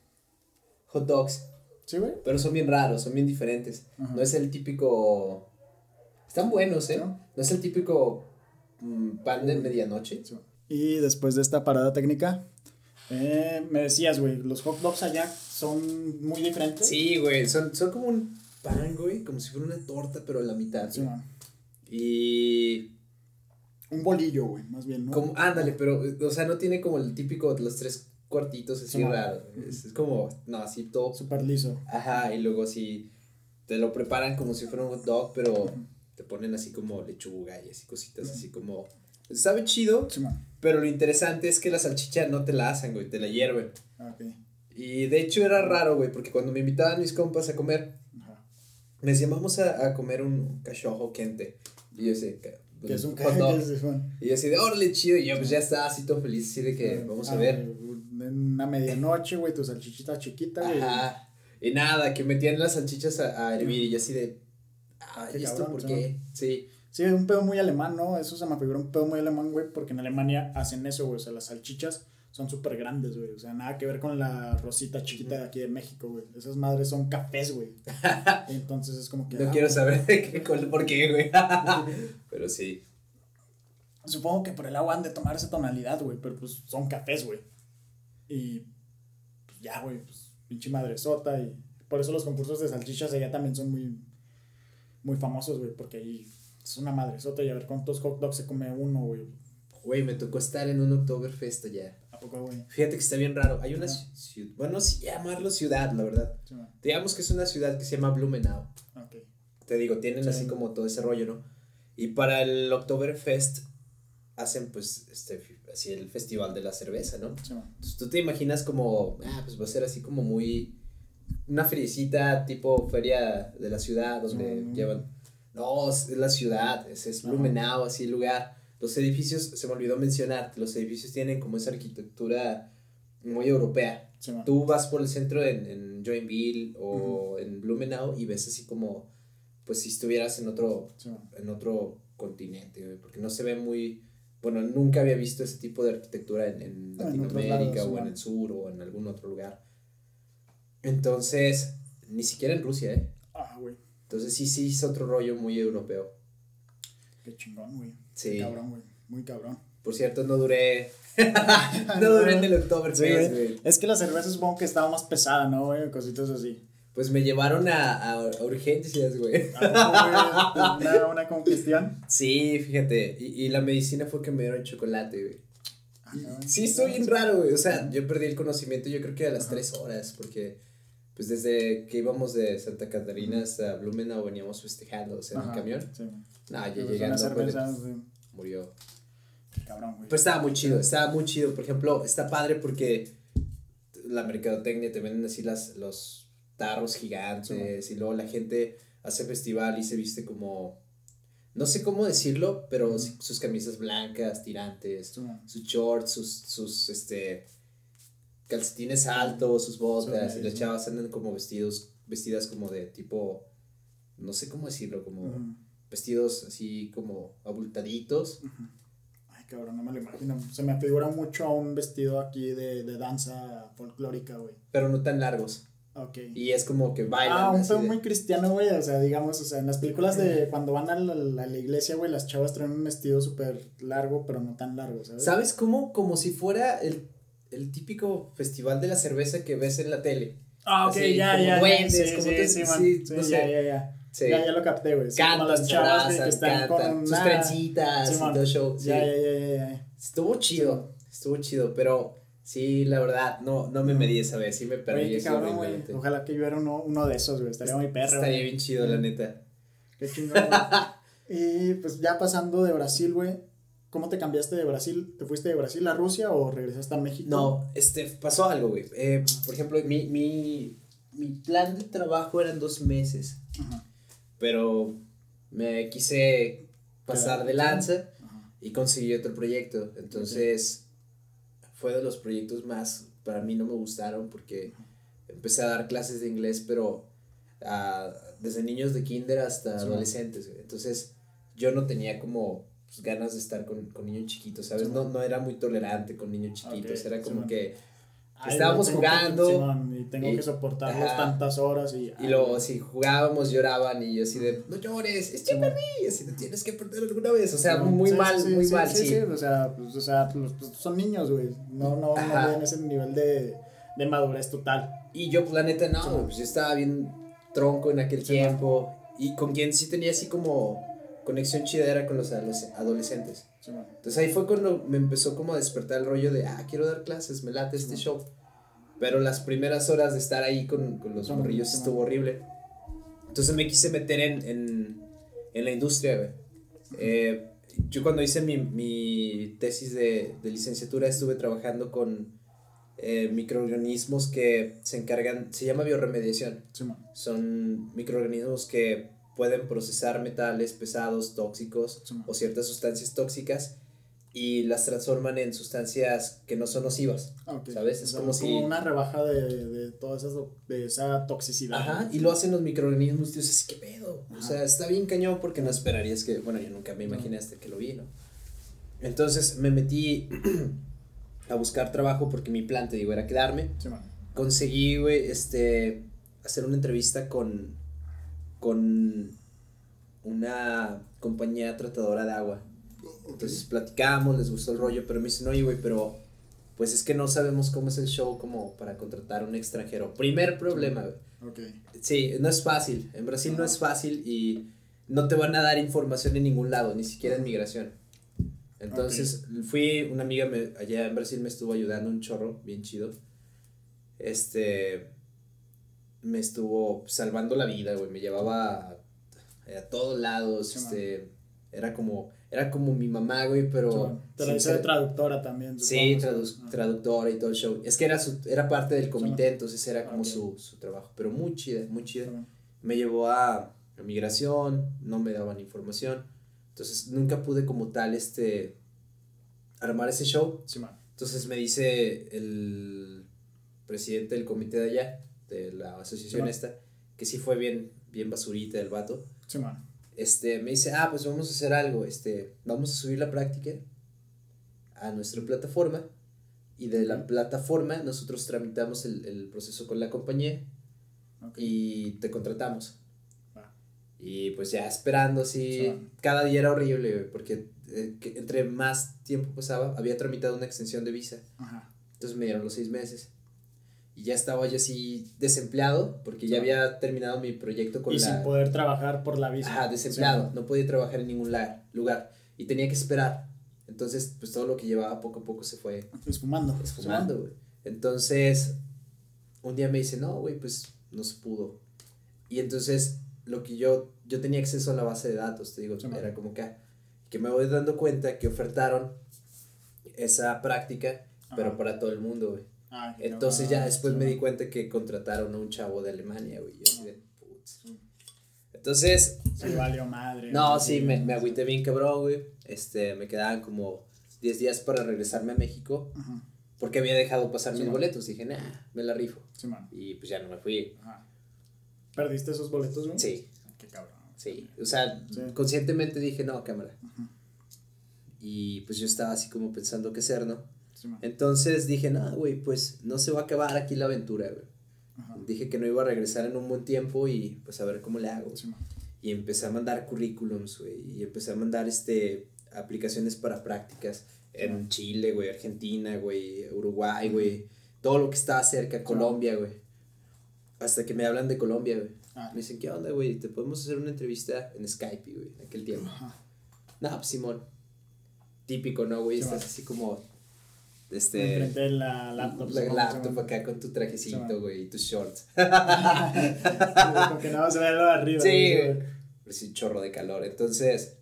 hot dogs. ¿Sí, güey? Pero son bien raros, son bien diferentes. Ajá. No es el típico. Están buenos, ¿eh? ¿No? No es el típico mm, pan de medianoche. Sí. Y después de esta parada técnica, eh, me decías, güey, los hot dogs allá son muy diferentes. Sí, güey. Son, son como un pan, güey. Como si fuera una torta, pero a la mitad. Sí. Y. Un bolillo, güey, más bien, ¿no? Como, ándale, pero, o sea, no tiene como el típico de los tres cuartitos así Sí, man. raro. Es, es como, no, así todo. Súper liso. Ajá, y luego así te lo preparan como si fuera un hot dog, pero te ponen así como lechuga y así cositas, así como. Sabe chido, Sí, pero lo interesante es que la salchicha no te la hacen, güey, te la hierven. Ah, Ok. Y de hecho era raro, güey, porque cuando me invitaban mis compas a comer, Ajá. me decían, vamos a, a comer un cachojo quente. Y yo decía, "Ca- Que es un hot dog". Y yo así de, órale, chido. Y yo, pues ya está, así todo feliz, así de que vamos a Ah, ver. En una medianoche, güey, tu salchichita chiquita, güey. Ajá. Y nada, que metían las salchichas a, a hervir y yo así de, Ah, ay, qué ¿esto por sí, qué? Sí. Sí, un pedo muy alemán, ¿no? Eso se me figura un pedo muy alemán, güey, porque en Alemania hacen eso, güey. O sea, las salchichas son súper grandes, güey. O sea, nada que ver con la rosita chiquita de aquí de México, güey. Esas madres son cafés, güey. Entonces es como que. No ah, quiero saber de qué, cuál- por qué, güey. Pero sí. Supongo que por el agua han de tomar esa tonalidad, güey, pero pues son cafés, güey. Y pues ya, güey, pues pinche madresota y por eso los concursos de salchichas allá también son muy muy famosos, güey, porque ahí es una madresota y a ver cuántos hot dogs se come uno, güey. Güey, me tocó estar en un Oktoberfest allá. ¿A poco, güey? Fíjate que está bien raro. Hay una ciudad, bueno, sí, llamarlo ciudad, la verdad. Sí. Digamos que es una ciudad que se llama Blumenau. Ok. Te digo, tienen Sí. así como todo ese rollo, ¿no? Y para el Oktoberfest hacen pues este así el festival de la cerveza, ¿no? Sí. Entonces, tú te imaginas como, ah, pues va a ser así como muy. Una feriecita tipo feria de la ciudad donde Mm. llevan. No, es la ciudad, es, es. Blumenau, así el lugar. Los edificios, se me olvidó mencionar, los edificios tienen como esa arquitectura muy europea. Sí. Tú vas por el centro en, en Joinville o en Blumenau y ves así como, pues si estuvieras en otro, Sí, en otro continente, porque no se ve muy, bueno, nunca había visto ese tipo de arquitectura en, en otros Latinoamérica o en el sur o en algún otro lugar. Entonces, ni siquiera en Rusia, ¿eh? Ah, güey. Entonces sí, sí, es otro rollo muy europeo. Qué chingón, güey. Sí. Qué cabrón, güey. Muy cabrón. Por cierto, no duré, no duré en el Oktoberfest, güey. Es que la cerveza supongo que estaba más pesada, ¿no, güey? Cositas así. Pues me llevaron a, a, urgencias, güey. ¿A poco, güey? Una, una congestión. Sí, fíjate, y, y la medicina fue que me dieron chocolate, güey. Ah, cabrón. Sí, estoy bien raro, güey. O sea, yo perdí el conocimiento, yo creo que a las tres horas, porque pues desde que íbamos de Santa Catarina hasta Blumenau veníamos festejando, o sea, en el Ajá, camión. Sí. No, Pero llegando, Una pues, cerveza, sí. murió. Cabrón, güey. Pues estaba muy chido, estaba muy chido. Por ejemplo, está padre porque la mercadotecnia te venden así las, los tarros gigantes y luego la gente hace festival y se viste como, no sé cómo decirlo, pero sus camisas blancas, tirantes, sus shorts, sus, sus este, calcetines altos, sus botas y las chavas andan como vestidos, vestidas como de tipo, no sé cómo decirlo, como vestidos así como abultaditos. Ay, cabrón, no me lo imagino. Se me figura mucho a un vestido aquí de, de danza folclórica, güey. pero no tan largos. Ok. Y es como que bailan. Ah, un pedo de- muy cristiano, güey. O sea, digamos, o sea, en las películas de cuando van a la, a la iglesia, güey, las chavas traen un vestido súper largo, pero no tan largo, ¿sabes? ¿Sabes cómo? Como si fuera el, el típico festival de la cerveza que ves en la tele. Ah, ok, Así, ya, como ya, duendes, Sí, como sí, te- sí, sí, Sí, no ya, sé. ya, ya. Sí. Ya, ya lo capté, güey. Cantan, las chavas que están cantan, con sus trencitas y todo show. Ya, ya, ya, ya, ya. Estuvo chido, estuvo chido, pero sí, la verdad, no, no me medí esa vez, sí me perdí Oye, cabrón, güey. Ojalá que yo era uno, uno de esos, güey. Estaría muy perro. Estaría bien chido, la neta. Qué chingón, güey. Y pues ya pasando de Brasil, güey. ¿Cómo te cambiaste de Brasil? ¿Te fuiste de Brasil a Rusia o regresaste a México? No, este, pasó algo, güey. Eh, por ejemplo, mi, mi, mi plan de trabajo eran dos meses. Ajá. pero me quise pasar de lanza Ajá. y conseguí otro proyecto. Entonces, fue de los proyectos más, para mí no me gustaron porque empecé a dar clases de inglés, pero ah, desde niños de kinder hasta adolescentes. Entonces, yo no tenía como pues, ganas de estar con, con niños chiquitos, ¿sabes? no, no era muy tolerante con niños chiquitos, era como que estábamos jugando. y tengo que soportarlos tantas horas y. Y luego, si jugábamos, lloraban y yo así de, no llores, es para mí, así de, tienes que perder alguna vez. O sea, muy mal, muy mal, sí. o sea, pues, o sea pues, pues, son niños, güey. No, no, no ven ese nivel de, de madurez total. Y yo, pues, la neta, no, pues yo estaba bien tronco en aquel tiempo. Y con quien sí tenía así como conexión chida era con los adolescentes. Entonces ahí fue cuando me empezó como a despertar el rollo de, ah, quiero dar clases, me late este show. Pero las primeras horas de estar ahí con, con los morrillos estuvo horrible. Entonces me quise meter en, en, en la industria, güey. Eh, yo cuando hice mi, mi tesis de, de, licenciatura estuve trabajando con eh, microorganismos que se encargan, se llama bioremediación. Son microorganismos que pueden procesar metales pesados, tóxicos o ciertas sustancias tóxicas y las transforman en sustancias que no son nocivas. ¿Sabes? Es como, si... una rebaja de, de toda esa, de esa toxicidad. Ajá, y lo hacen los microorganismos, tío, es ¿qué pedo? O sea, está bien cañón porque no esperarías que, bueno, yo nunca me imaginé hasta que lo vi, ¿no? Entonces me metí a buscar trabajo porque mi plan, te digo, era quedarme. Conseguí, güey, este, hacer una entrevista con con una compañía tratadora de agua. Entonces platicamos, les gustó el rollo, pero me dicen, oye, güey, pero pues es que no sabemos cómo es el show como para contratar a un extranjero. Primer problema, güey. Sí, no es fácil. En Brasil no es fácil y no te van a dar información en ningún lado, ni siquiera en migración. Entonces fui, una amiga me, allá en Brasil me estuvo ayudando un chorro, bien chido. Este, me estuvo salvando la vida, güey. Me llevaba a, todos lados, este, era como, era como mi mamá, güey, pero... Te hice traductora también. Sí, traductora y todo el show. Es que era, su, era parte del comité, entonces era como su, su, trabajo, pero muy chida, muy chida. Me llevó a, a migración, no me daban información, entonces nunca pude como tal, este, armar ese show. Entonces me dice el presidente del comité de allá, de la asociación esta, que sí fue bien, bien basurita el vato. Sí, man. Este, me dice, ah, pues vamos a hacer algo, este, vamos a subir la práctica a nuestra plataforma y de la plataforma nosotros tramitamos el, el proceso con la compañía y te contratamos. Y pues ya esperando así, cada día era horrible, porque eh, entre más tiempo pasaba, había tramitado una extensión de visa. Entonces me dieron los seis meses y ya estaba yo así desempleado porque ya había terminado mi proyecto con y sin poder trabajar por la visa. Ajá, desempleado, no podía trabajar en ningún lugar y tenía que esperar. Entonces, pues todo lo que llevaba poco a poco se fue esfumando. Esfumando, güey. Entonces, un día me dice, "No, güey, pues no se pudo." Y entonces lo que yo yo tenía acceso a la base de datos, te digo, era como que que me voy dando cuenta que ofertaron esa práctica, pero para todo el mundo, güey. Ah, Entonces ya después me di cuenta que contrataron a un chavo de Alemania, güey. Entonces. Se valió madre. No, sí, me, me agüité bien cabrón, güey. Este, me quedaban como 10 días para regresarme a México. Porque había dejado pasar mis boletos. Dije, nah, me la rifo. y pues ya no me fui. ¿Perdiste esos boletos, güey? Sí. Qué cabrón. Sí. O sea, conscientemente dije, no, cámara. Y pues yo estaba así como pensando qué hacer, ¿no? Entonces dije, no, güey, pues no se va a acabar aquí la aventura, güey. Dije que no iba a regresar en un buen tiempo y pues a ver cómo le hago. y empecé a mandar currículums, güey, y empecé a mandar este aplicaciones para prácticas en Chile, güey, Argentina, güey, Uruguay, güey, todo lo que estaba cerca, Colombia, güey. Hasta que me hablan de Colombia, güey. Ah. Me dicen, ¿qué onda, güey? Te podemos hacer una entrevista en Skype, güey, en aquel tiempo. No, pues Simón. Típico, ¿no, güey? Estás así como este. Enfrente de la laptop. La laptop acá con tu trajecito, güey, y tus shorts. Porque no se ve lo de arriba. Sí, güey. Pues un chorro de calor. Entonces,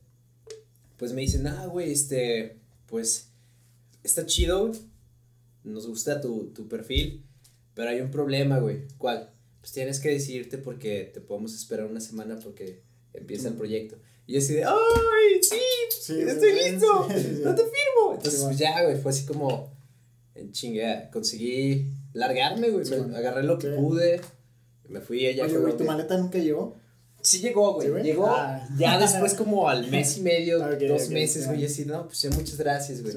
pues me dicen, ah, güey, este, pues, está chido, Nos gusta tu, tu perfil, pero hay un problema, güey. ¿Cuál? Pues tienes que decidirte porque te podemos esperar una semana porque empieza el proyecto. Y yo así de, ¡ay, sí! ¡Estoy listo! ¡No te firmo! Entonces, pues ya, güey, fue así como, en chinga, conseguí largarme, güey. me agarré lo que pude, me fui allá. Oye, güey, ¿tu maleta nunca llegó? Sí llegó, güey. llegó ah. ya después como al mes y medio, dos meses, güey. Y así, no, pues muchas gracias, güey.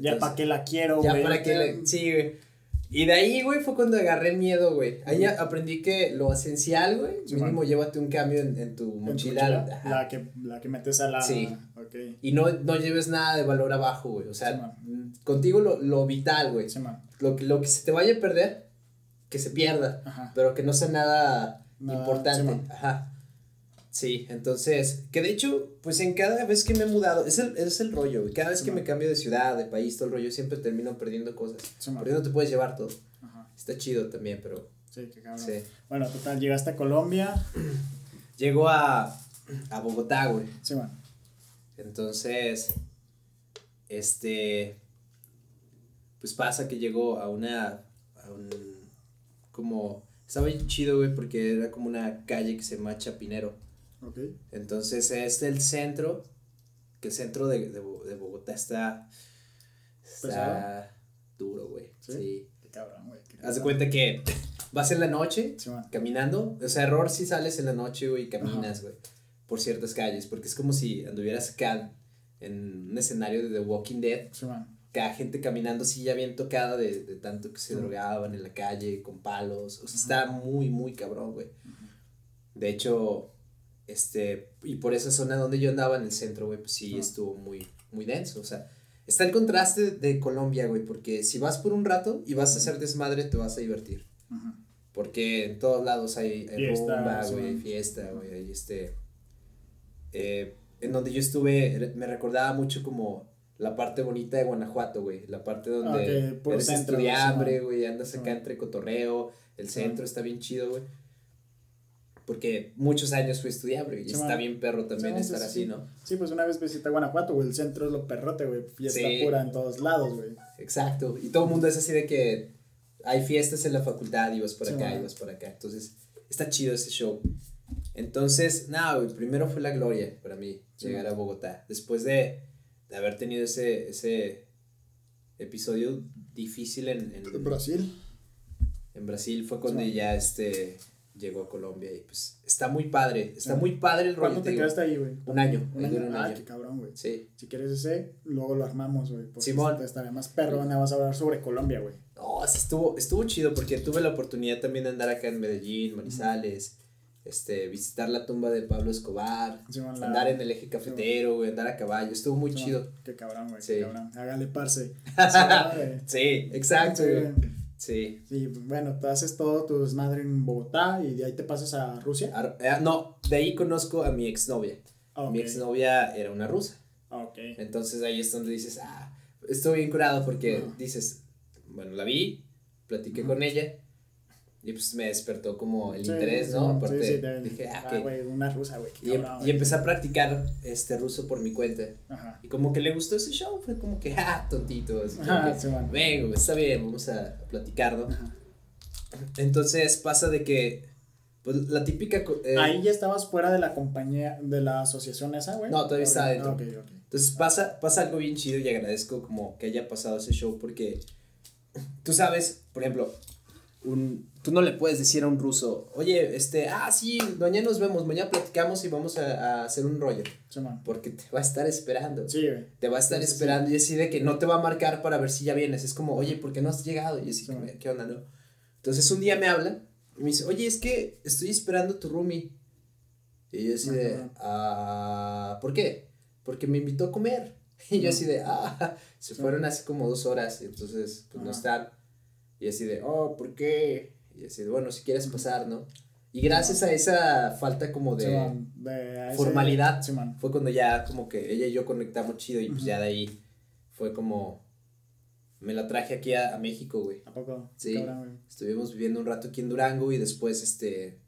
ya para qué la quiero, güey. Ya para qué la... Sí, güey. Y de ahí, güey, fue cuando agarré miedo, güey. Ahí aprendí que lo esencial, güey, mínimo llévate un cambio en, tu mochila. la, que, la que metes a la... Sí. Okay. Y no, no lleves nada de valor abajo, güey. O sea, contigo lo, lo vital, güey. lo, lo que se te vaya a perder, que se pierda. Ajá. Pero que no sea nada, nada importante. Ajá. Sí, entonces, que de hecho, pues en cada vez que me he mudado, es el, es el rollo, güey. Cada vez que me cambio de ciudad, de país, todo el rollo, siempre termino perdiendo cosas. porque no te puedes llevar todo. Está chido también, pero. Sí, qué cabrón. Sí. Bueno, total, llegaste a Colombia. Llego a, a Bogotá, güey. Sí, bueno. Entonces, este. Pues pasa que llego a una. A un. Como. Estaba bien chido, güey, porque era como una calle que se llama Chapinero. Okay. Entonces es el centro, que el centro de, de, de Bogotá está, está duro, güey. Sí. Qué cabrón, güey. Haz de cuenta que vas en la noche caminando. O sea, error si sales en la noche, güey, y caminas, güey, por ciertas calles. Porque es como si anduvieras acá en un escenario de The Walking Dead. Sí, cada gente caminando así ya bien tocada de, de tanto que se drogaban en la calle con palos. O sea, está muy, muy cabrón, güey. De hecho, este, y por esa zona donde yo andaba en el centro, güey, pues sí estuvo muy, muy denso, o sea, está el contraste de Colombia, güey, porque si vas por un rato y vas a hacer desmadre, te vas a divertir. Porque en todos lados hay, rumba, güey, fiesta, güey, hay este... Eh, en donde yo estuve, me recordaba mucho como la parte bonita de Guanajuato, güey, la parte donde okay, eres estudiambre, güey, andas acá entre cotorreo, el centro está bien chido, güey porque muchos años fui estudiante y está bien perro también estar así, ¿no? Sí, pues una vez visité Guanajuato, güey, el centro es lo perrote, güey, fiesta pura en todos lados, güey. Exacto, y todo el mundo es así de que hay fiestas en la facultad y vas por acá y vas por acá, entonces está chido ese show. Entonces, nada, güey, primero fue la gloria para mí llegar a Bogotá, después de, de, haber tenido ese, ese episodio difícil en, en Brasil. En Brasil fue cuando ya este llegó a Colombia y pues está muy padre, está muy padre el rollo. ¿Cuánto te, quedaste ahí, güey? Un año. Un año. ah, qué cabrón, güey. Sí. Si quieres ese, luego lo armamos, güey. Simón. Te estaría más perro, vas a hablar sobre Colombia, güey. No, estuvo, estuvo chido porque tuve la oportunidad también de andar acá en Medellín, Manizales, este, visitar la tumba de Pablo Escobar, andar en el eje cafetero, güey, andar a caballo, estuvo muy chido. Qué cabrón, güey, sí. qué cabrón. Hágale parce. sí, exacto, güey. Sí. Sí, bueno, tú haces todo tu desmadre en Bogotá y de ahí te pasas a Rusia. Eh, no, de ahí conozco a mi exnovia. Okay. Mi exnovia era una rusa. Ok. Entonces ahí es donde dices, ah, estoy bien curado porque dices, bueno, la vi, platiqué con ella y pues me despertó como el interés, ¿no? Aparte, sí, dije, ah, ah güey, una rusa, güey. Y, em, y, empecé a practicar este ruso por mi cuenta. Ajá. Y como que le gustó ese show, fue como que, ah, tontito. Así Ajá, que, Vengo, está bien, vamos a platicar, ¿no? Ajá. Entonces pasa de que, pues la típica. Eh, Ahí ya estabas fuera de la compañía, de la asociación esa, güey. No, todavía está dentro. Okay, okay. Entonces pasa, pasa algo bien chido y agradezco como que haya pasado ese show porque tú sabes, por ejemplo, un, tú no le puedes decir a un ruso, oye, este, ah, sí, mañana nos vemos, mañana platicamos y vamos a, hacer un rollo. porque te va a estar esperando. Sí, Te va a estar esperando y así de que no te va a marcar para ver si ya vienes. Es como, oye, ¿por qué no has llegado? Y así, ¿qué onda, no? Entonces un día me habla y me dice, oye, es que estoy esperando a tu roomie. Y yo así de, ah, ¿por qué? Porque me invitó a comer. Y yo así de, ah, se fueron así como dos horas, entonces, pues no están. Y así de, oh, ¿por qué? Y así de, bueno, si quieres pasar, ¿no? Y gracias a esa falta como de, formalidad, fue cuando ya como que ella y yo conectamos chido y pues ya de ahí fue como, me la traje aquí a, México, güey. ¿A poco? Sí. Estuvimos viviendo un rato aquí en Durango y después, este,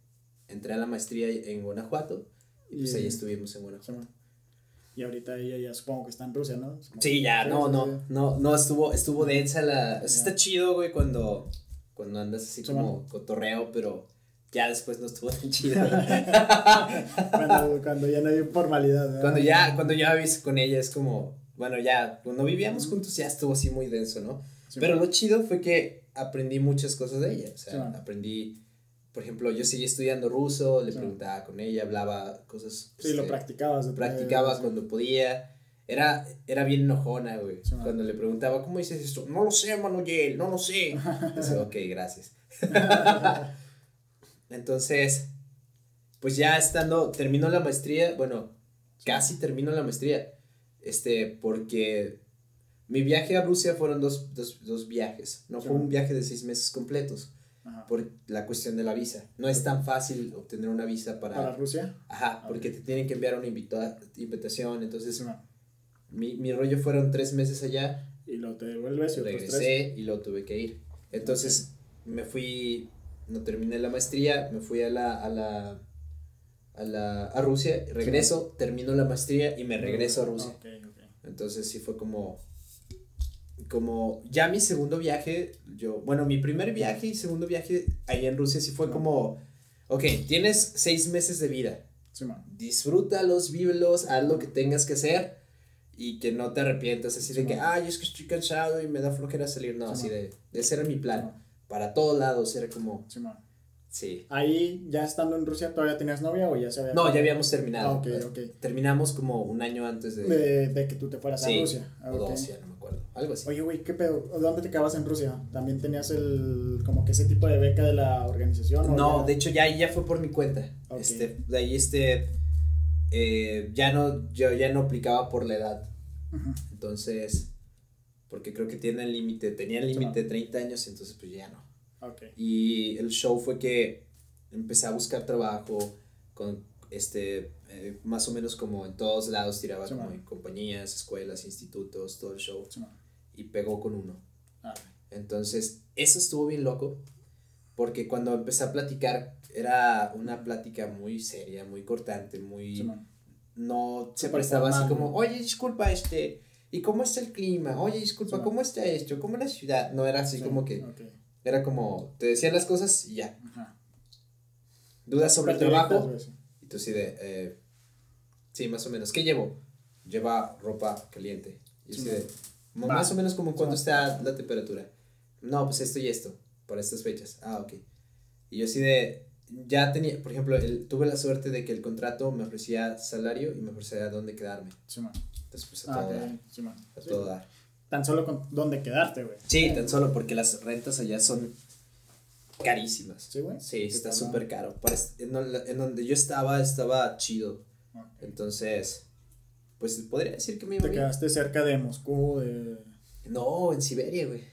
entré a la maestría en Guanajuato y pues ahí estuvimos en Guanajuato. Y ahorita ella ya supongo que está en Rusia, ¿no? sí, ya, no, no, no, no, estuvo, estuvo densa la... está chido, güey, cuando, cuando andas así como cotorreo, pero Ya después no estuvo tan chido. cuando, cuando ya no hay formalidad. ¿verdad? cuando ya, cuando ya vives con ella es como, bueno, ya, cuando vivíamos juntos ya estuvo así muy denso, ¿no? Sí, Pero man. lo chido fue que aprendí muchas cosas de ella. O sea, Sí, aprendí, por ejemplo, yo seguí estudiando ruso, le preguntaba con ella, hablaba cosas. Sí, lo este, practicabas. de- practicaba cuando podía. Era, era bien enojona, güey. Sí, cuando le preguntaba, ¿cómo dices esto? No lo sé, Manuel, no lo sé. Dice, ok, gracias. Entonces, pues ya estando, terminó la maestría, bueno, casi terminó la maestría. Este, porque mi viaje a Rusia fueron dos, dos, dos viajes. No Sí, fue un viaje de seis meses completos Ajá. por la cuestión de la visa. No es tan fácil obtener una visa para... ¿Para Rusia? Ajá, porque te tienen que enviar una invita- invitación. Entonces, Sí, man. mi, mi rollo fueron tres meses allá, Y luego te devuelves y otros tres. regresé y luego tuve que ir. Entonces, me fui, no terminé la maestría, me fui a la, a la, a la, a Rusia, regreso, termino la maestría y me regreso a Rusia. Ok, ok. Entonces, sí fue como, como, ya mi segundo viaje, yo, bueno, mi primer viaje y segundo viaje ahí en Rusia sí fue como, ok, tienes seis meses de vida, Sí, man. disfrútalos, vívelos, haz lo que tengas que hacer y que no te arrepientas así de Sí, que, man. ay, es que estoy cansado y me da flojera salir, no, Sí, así man. de, ese era mi plan, Sí, man. para todos lados, era como, Sí, man. sí. Ahí, ya estando en Rusia, ¿todavía tenías novia o ya se había No, ya habíamos terminado. Ah, ok, ok. Terminamos como un año antes de... De, de que tú te fueras a Rusia. Ah, o ok. dos, ya no algo así. Oye, güey, ¿qué pedo? ¿Dónde te quedabas en Rusia? ¿También tenías el, como que ese tipo de beca de la organización? No, ya- de hecho ya, ya fue por mi cuenta. Ok. Este, de ahí este, eh, ya no, yo ya no aplicaba por la edad. Entonces, porque creo que tienen límite, tenían límite de 30 años, entonces pues ya no. Ok. Y el show fue que empecé a buscar trabajo con este eh, más o menos como en todos lados tiraba Sí, como man. en compañías, escuelas, institutos, todo el show Sí, y pegó con uno. Ah, Entonces, eso estuvo bien loco porque cuando empecé a platicar era una plática muy seria, muy cortante, muy sí, no se prestaba así como, oye, disculpa, este, ¿y cómo está el clima? Oye, disculpa, Sí, ¿cómo está esto? ¿Cómo la ciudad? No era así Sí, como que ok. era como, te decían las cosas y ya. Ajá. Dudas sobre el trabajo. sí. Y tú así de, eh, sí, más o menos. ¿Qué llevo? Lleva ropa caliente. Y Sí, de, más o menos como cuánto Sí, está la temperatura. No, pues esto y esto, para estas fechas. Ah, ok. Y yo así de, ya tenía, por ejemplo, el- tuve la suerte de que el contrato me ofrecía salario y me ofrecía dónde quedarme. Sí, man. Entonces, pues a Ah, todo dar. sí, man. A Sí. todo dar. Tan solo con dónde quedarte, güey. Sí, tan solo porque las rentas allá son carísimas. Sí, güey. Sí, está cabrón. súper caro. En, en donde yo estaba, estaba chido. Entonces, pues podría decir que me iba Te quedaste cerca de Moscú, de... No, en Siberia, güey.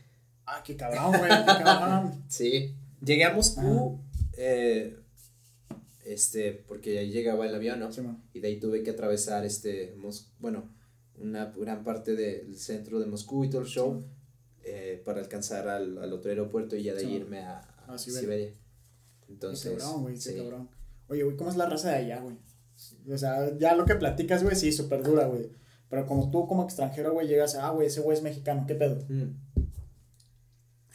Ah, qué cabrón, güey, qué cabrón. Sí. Llegué a Moscú, eh, este, porque ahí llegaba el avión, ¿no? Sí. Y de ahí tuve que atravesar, este, Mos- bueno, una gran parte del centro de Moscú y todo el show eh, para alcanzar al, al otro aeropuerto y ya de ahí irme a, a A Siberia. Siberia. Qué Entonces, cabrón, güey, qué cabrón. Oye, güey, ¿cómo es la raza de allá, güey? O sea, ya lo que platicas, güey, sí, súper dura, güey. Pero como tú, como extranjero, güey, llegas, ah, güey, ese güey es mexicano, ¿qué pedo? Mm.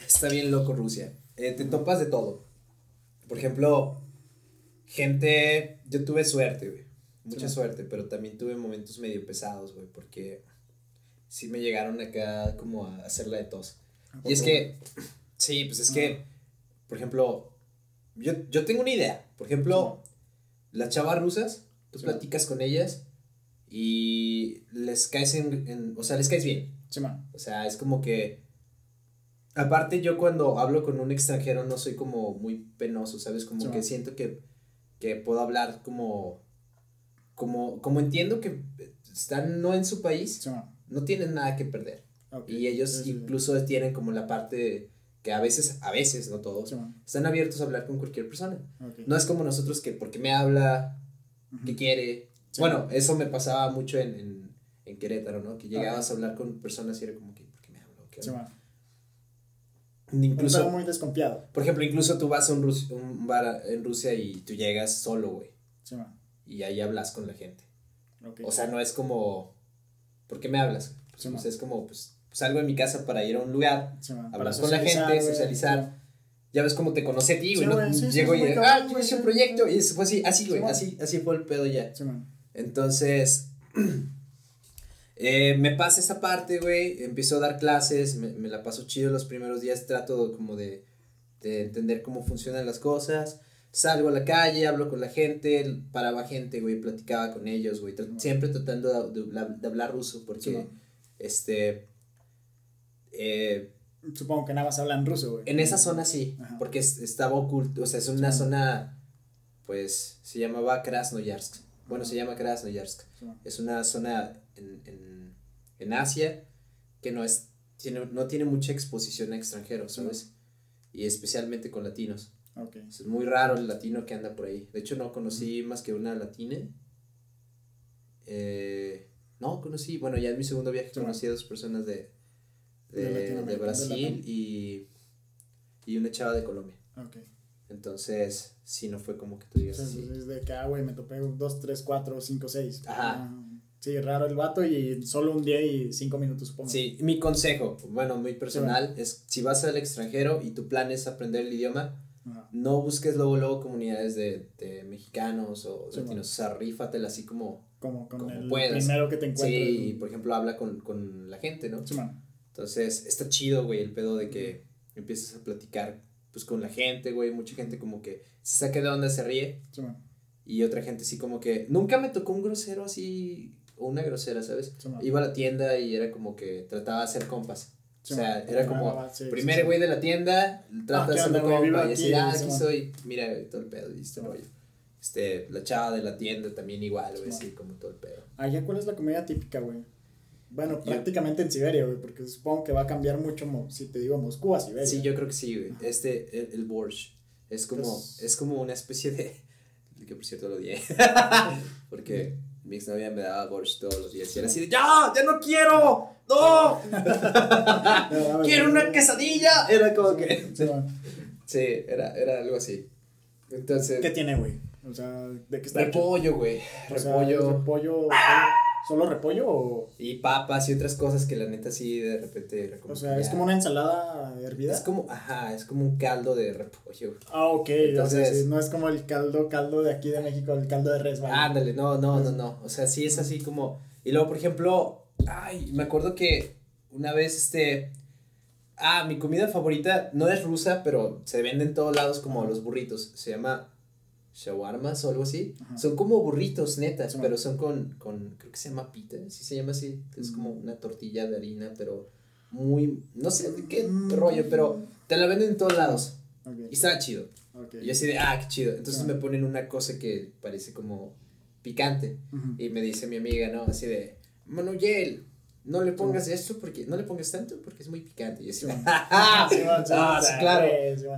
Está bien loco Rusia. Eh, te topas de todo. Por ejemplo, gente. Yo tuve suerte, güey. Mucha Sí. suerte, pero también tuve momentos medio pesados, güey, porque sí me llegaron acá como a hacerla de tos. Y es que, sí, pues es que, por ejemplo, yo, yo tengo una idea. Por ejemplo, las chavas rusas, tú Sí. platicas con ellas y les caes en, en- o sea, les caes bien. Sí, man. O sea, es como que. Aparte, yo cuando hablo con un extranjero no soy como muy penoso, ¿sabes? Como Sí, que man. siento que, que puedo hablar como. Como, como entiendo que están no en su país, Sí, no tienen nada que perder. Y ellos incluso tienen como la parte que a veces, a veces, no todos, están abiertos a hablar con cualquier persona. No es como nosotros que porque me habla, Ujú. que quiere. Sí. Bueno, eso me pasaba mucho en, en, en Querétaro, ¿no? Que llegabas a hablar con personas y era como que, ¿por qué me habla? ¿Qué Sí, Incluso, muy desconfiado. por ejemplo, incluso tú vas a un, Rus- un bar en Rusia y tú llegas solo, güey. Sí. Y ahí hablas con la gente. Ok. O sea, no es como, ¿por qué me hablas? Pues es como, pues, salgo de mi casa para ir a un lugar, hablas con la gente, socializar. Ya ves cómo te conocí a ti, Sí, güey. sí, Llegó y, ah, tienes güey, un proyecto. Y fue así, así, güey, Sí, así, así fue el pedo ya. Entonces, eh, me pasa esa parte, güey. Empiezo a dar clases, me, me la paso chido los primeros días. Trato como de, de entender cómo funcionan las cosas. Salgo a la calle, hablo con la gente, paraba gente, güey, platicaba con ellos, güey. siempre tratando de, de- de hablar ruso porque, este, eh, Supongo que nada más hablan ruso, güey. en esa zona sí, Ajá. porque es- estaba oculto, o sea, es una Sí. zona, pues, se llamaba Krasnoyarsk. Bueno, Ajá. se llama Krasnoyarsk. Sí. Es una zona en, en, en Asia que no es, tiene, no tiene mucha exposición a extranjeros, Sí. ¿sabes? Y especialmente con latinos. Ok. Es muy raro el latino que anda por ahí. De hecho, no conocí más que una latina. Eh, no, conocí, bueno, ya en mi segundo viaje conocí a dos personas de, De de, de de Brasil Latam. y, y una chava de Colombia. Ok. Entonces, sí, no fue como que tú digas Sí, así. es de que, ah, güey, me topé un 2, 3, 4, 5, 6. Ajá. Sí, raro el vato y solo un día y 5 minutos, supongo. Sí, mi consejo, bueno, muy personal, es si vas al extranjero y tu plan es aprender el idioma, Ajá. no busques luego, luego comunidades de, de mexicanos o Sí, latinos, o sea, rífatela así como, Como con Como el puedas. primero que te encuentres. sí, por ejemplo, habla con, con la gente, ¿no? Sí, man. Entonces, está chido, güey, el pedo de que empiezas a platicar, pues, con la gente, güey, mucha gente como que se saca de onda, se ríe, Sí, y otra gente así como que, nunca me tocó un grosero así, o una grosera, ¿sabes? Sí. Iba a la tienda y era como que trataba de hacer compas. Sí, o sea, era Ah, como, sí, primer sí, sí. güey de la tienda, trata Ah, de. Vivo compa y decir, ah, sí, aquí soy, mira, güey, todo el pedo y este Sí, rollo. Este, la chava de la tienda también igual, güey, Sí, sí, como todo el pedo. Allá, ¿cuál es la comida típica, güey? Bueno, Yo- prácticamente en Siberia, güey, porque supongo que va a cambiar mucho si te digo Moscú a Siberia. Sí, yo creo que sí, güey. Este, el, el borscht, es como, Pues- es como una especie de, que por cierto lo odié, porque mi exnovia me daba borscht todos los días y era así de, ¡ya! ¡Ya no quiero! ¡No! ¡Quiero una quesadilla! Era como que... Sí, era, era algo así. Entonces... ¿Qué tiene, güey? O sea, ¿de qué está? Repollo, güey. O sea, Repollo. ¿Solo repollo o.? Y papas y otras cosas que la neta sí de repente. O sea, es como una ensalada hervida. Es como, ajá, es como un caldo de repollo. Ah, ok. o sea, Entonces- sí, no es como el caldo, caldo de aquí de México, el caldo de res, ¿vale? Ándale, no, no, no, no. O sea, sí es así como. Y luego, por ejemplo, ay, me acuerdo que una vez este. Ah, mi comida favorita no es rusa, pero se vende en todos lados como los burritos. Se llama shawarmas o algo así. Ajá. Son como burritos, netas, Sí, pero son con, con, creo que se llama pita, sí se llama así. Es como Mm. una tortilla de harina, pero muy, no sé de qué Mm. rollo, pero te la venden en todos lados. Ok, Y está chido. ok. Y yo así de, ah, qué chido. Entonces me ponen una cosa que parece como picante. Y me dice mi amiga, ¿no? Así de, Manuel, no le pongas esto porque, no le pongas tanto porque es muy picante. Y así, ah, ah, claro.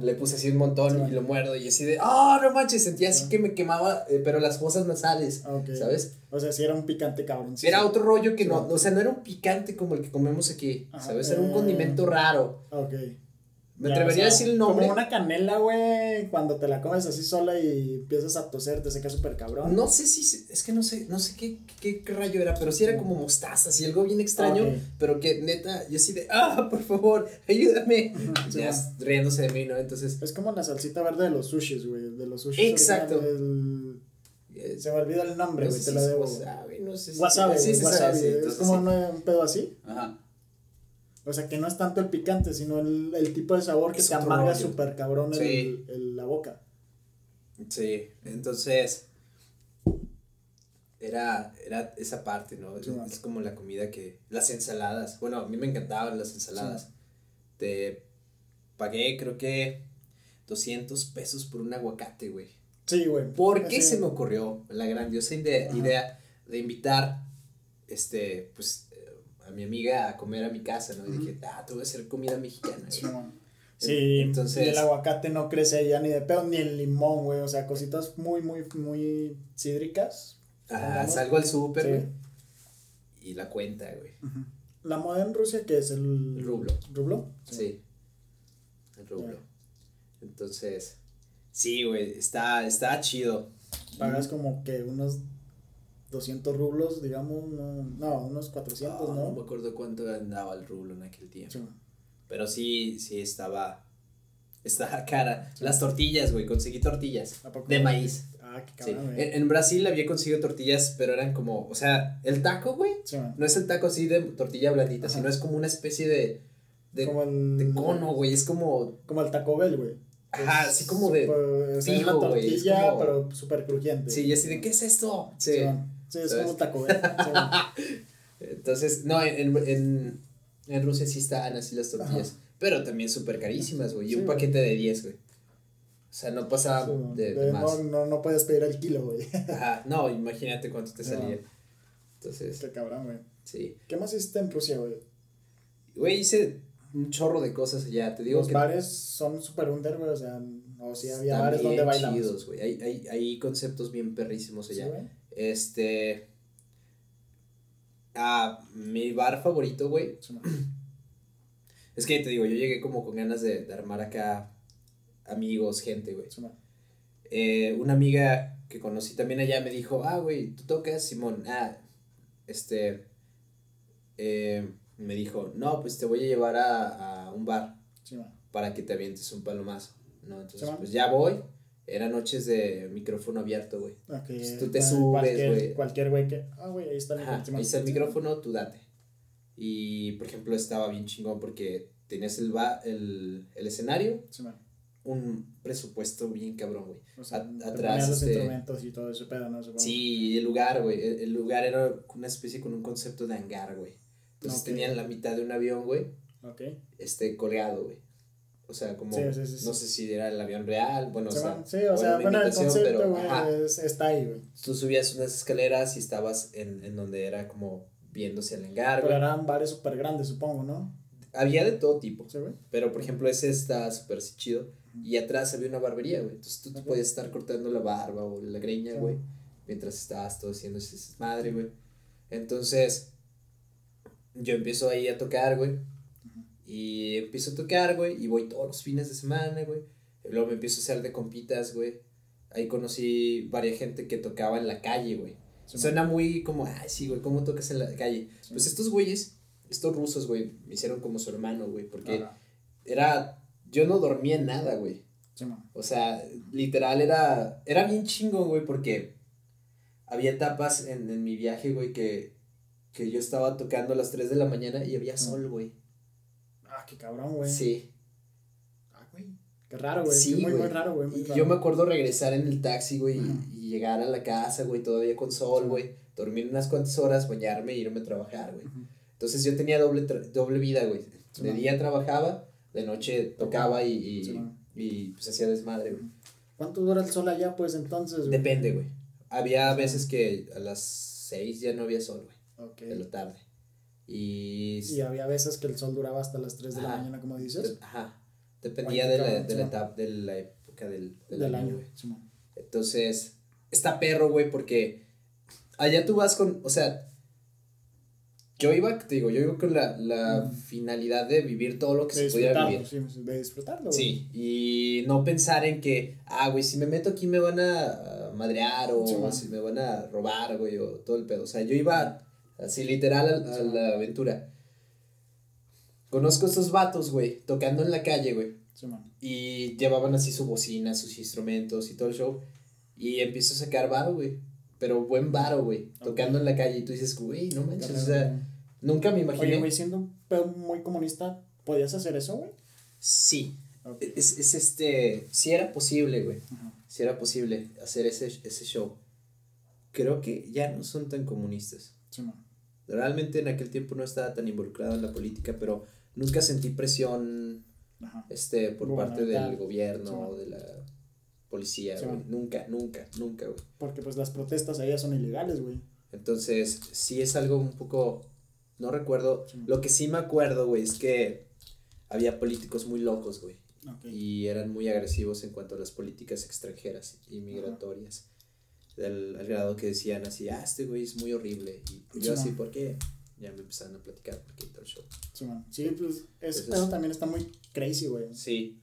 Le puse así un montón y lo muerdo y así de, ah, no manches, sentía así Sí. que me quemaba, eh, pero las fosas nasales, Ah, ok. ¿sabes? O sea, sí era un picante cabrón. sí, Era otro rollo que no, o sea, no era un picante como el que comemos aquí, Ajá, ¿sabes? Era un eh. condimento raro. Ok. Me Ya, atrevería o sea, a decir el nombre. Como una canela, güey, cuando te la comes así sola y empiezas a toser, te seca súper cabrón. No sé si, se- es que no sé, no sé qué, qué, qué rayo era, pero sí era como mostaza, así algo bien extraño, pero que neta, yo así de, ah, por favor, ayúdame. Sí, ya man. riéndose de mí, ¿no? Entonces, Es como la salsita verde de los sushis, güey. De los sushis. Exacto. el- eh, Se me olvida el nombre, no güey, sé te si la debo. wasabi, no sé si- Wasabi, sí, güey, se sabe, wasabi. sí, es como sí. un, un pedo así. Ajá. O sea, que no es tanto el picante, sino el, el tipo de sabor que Es te amarga súper cabrón el- Sí. el- la boca. Sí, entonces era, era esa parte, ¿no? Sí, es, como la comida que, las ensaladas, bueno, a mí me encantaban las ensaladas. Te pagué creo que 200 pesos por un aguacate, güey. Sí, güey. ¿Por qué se me ocurrió la grandiosa idea, idea de invitar, este, pues, a mi amiga a comer a mi casa, ¿no? Y dije, ah, te voy a hacer comida mexicana, güey. Sí. Sí, Entonces- y el aguacate no crece allá ni de pedo, ni el limón, güey. O sea, cositas muy, muy, muy cídricas. Ajá, salgo al súper, Sí. güey. Y la cuenta, güey. La moda en Rusia, que es el. El rublo. ¿Rublo? Sí. El rublo. Ya. Entonces, sí, güey, está, está chido. Pagas como que unos 200 rublos, digamos. No, no unos 400, Ah, no me ¿no? acuerdo cuánto andaba el rublo en aquel tiempo. Sí. Pero sí, sí estaba. Está cara. Las tortillas, güey. Conseguí tortillas. De maíz. Ah, qué Sí. cabrón, güey. En, en Brasil había conseguido tortillas, pero eran como, o sea, el taco, güey. Sí. No es el taco así de tortilla blandita, Ajá. sino es como una especie de, de, como el, de cono, güey. Es como, Como el Taco Bell, güey. ajá, así como de, es fijo, una güey, es tortilla, como- pero súper crujiente. sí, y así de, ¿qué es esto? Sí. Sí. Sí, es ¿Sabes? como Taco Bell. Sí. Entonces, no, en, en, en Rusia sí estaban así las tortillas, Ajá. pero también súper carísimas, güey. Y Sí, un paquete de 10, güey. O sea, no pasaba Sí, de, más. no, no, no puedes pedir el kilo, güey. Ajá, no, imagínate cuánto te Sí, salía. Entonces, Qué cabrón, güey. sí. ¿Qué más hiciste en Rusia, güey? Güey, hice un chorro de cosas allá, te digo Los que bares son súper under, güey. O sea, o sí había están bares donde bailamos. güey. Hay, hay, hay conceptos bien perrísimos Sí, allá. güey. Este. Ah, mi bar favorito, güey. Sí. Es que te digo, yo llegué como con ganas de, de armar acá amigos, gente, güey. Sí. Eh, una amiga que conocí también allá me dijo, ah, güey, tú tocas, Simón. Ah, este. eh, me dijo, no, pues te voy a llevar a, a un bar Sí, para que te avientes un palomazo. ¿no? Entonces, pues ya voy. Eran noches de micrófono abierto, güey. Ok, Pues tú te subes, cualquier- güey. Cualquier güey que. Ah, güey, ahí está el Ajá, micrófono. ahí está el micrófono, tú date. Y, por ejemplo, estaba bien chingón porque tenías el, ba- el, el escenario, Sí, un presupuesto bien cabrón, güey. O sea, At- atrás, los este- instrumentos y todo ese pedo, ¿no? Supongo. Sí, el lugar, güey. El, el lugar era una especie con un concepto de hangar, güey. Entonces Ok. tenían la mitad de un avión, güey, Ok. este, colgado, güey. O sea, como, Sí, sí, sí, sí. no sé si era el avión real, bueno, o sea. Sí, o sea, bueno, el concepto, pero, güey, ajá. es- está ahí, güey. tú subías unas escaleras y estabas en, en donde era como viéndose el hangar, Pero eran bares súper grandes, supongo, ¿no? Había de todo tipo. Pero, por ejemplo, ese está súper chido. Y atrás había una barbería, güey. Entonces tú te Ok. podías estar cortando la barba o la greña, güey. Mientras estabas todo haciendo ese madre, güey. Entonces, yo empiezo ahí a tocar, güey. Y empiezo a tocar, güey. Y voy todos los fines de semana, güey. Luego me empiezo a hacer de compitas, güey. Ahí conocí varias gente que tocaba en la calle, güey. Sí, Suena muy como, ay, sí, güey, ¿cómo tocas en la calle? Sí. Pues estos güeyes, estos rusos, güey, me hicieron como su hermano, güey, porque Ajá. era, yo no dormía en nada, güey. Sí. O sea, literal era, era bien chingón, güey, porque había etapas en, en mi viaje, güey, que, que yo estaba tocando a las 3 de la mañana y había sol, güey. Qué cabrón, güey. Sí. Ah, güey. Qué raro, güey. Sí, muy, güey. muy raro, güey. muy Y raro. yo me acuerdo regresar en el taxi, güey, y- llegar a la casa, güey, todavía con sol, Sí. güey, dormir unas cuantas horas, bañarme e irme a trabajar, güey. Entonces yo tenía doble, doble vida, güey. Sí, de man. día trabajaba, de noche tocaba y, y, Sí, y, pues hacía desmadre, güey. ¿Cuánto dura el sol allá, pues, entonces, güey? Depende, güey. Había veces que a las 6 ya no había sol, güey, de la tarde. Y... Y había veces que el sol duraba hasta las 3 de la Ajá. mañana, como dices. ajá. Dependía de la, de, la etapa, de la época del, del, del año, güey. Entonces, está perro, güey, porque allá tú vas con, o sea, yo iba, te digo, yo iba con la, la Mm. finalidad de vivir todo lo que De se disfrutarlo, vivir. sí, de disfrutarlo, güey. Sí, y no pensar en que, ah, güey, si me meto aquí me van a madrear o Sí, si me van a robar, güey, o todo el pedo. O sea, yo iba así literal a, a Sí, la aventura. Conozco estos vatos, güey, tocando en la calle, güey. Sí. Y llevaban así su bocina, sus instrumentos y todo el show. Y empiezo a sacar varo, güey. Pero buen varo, güey. Tocando en la calle. Y tú dices, güey, no manches. O sea, nunca me imaginé. Oye, güey, siendo un pedo muy comunista, ¿podías hacer eso, güey? sí. Es, es este. Si era posible, güey. Ajá. Si era posible hacer ese, ese show. Creo que ya no son tan comunistas. Sí, man. Realmente en aquel tiempo no estaba tan involucrado en la política, pero nunca sentí presión Ajá. este por parte del gobierno Sí, o de la policía, Sí, güey. Nunca, nunca, nunca, güey. Porque, pues, las protestas allá son ilegales, güey. Entonces, sí es algo un poco. No recuerdo. Sí. Lo que sí me acuerdo, güey, es que había políticos muy locos, güey. Y eran muy agresivos en cuanto a las políticas extranjeras y migratorias. Al grado que decían así, ah, este güey es muy horrible. Y Sí, yo así, man. ¿por qué? Ya me empezaron a platicar porque todo el show. Sí, man. Sí, pues, Entonces- pedo también está muy crazy, güey. Sí.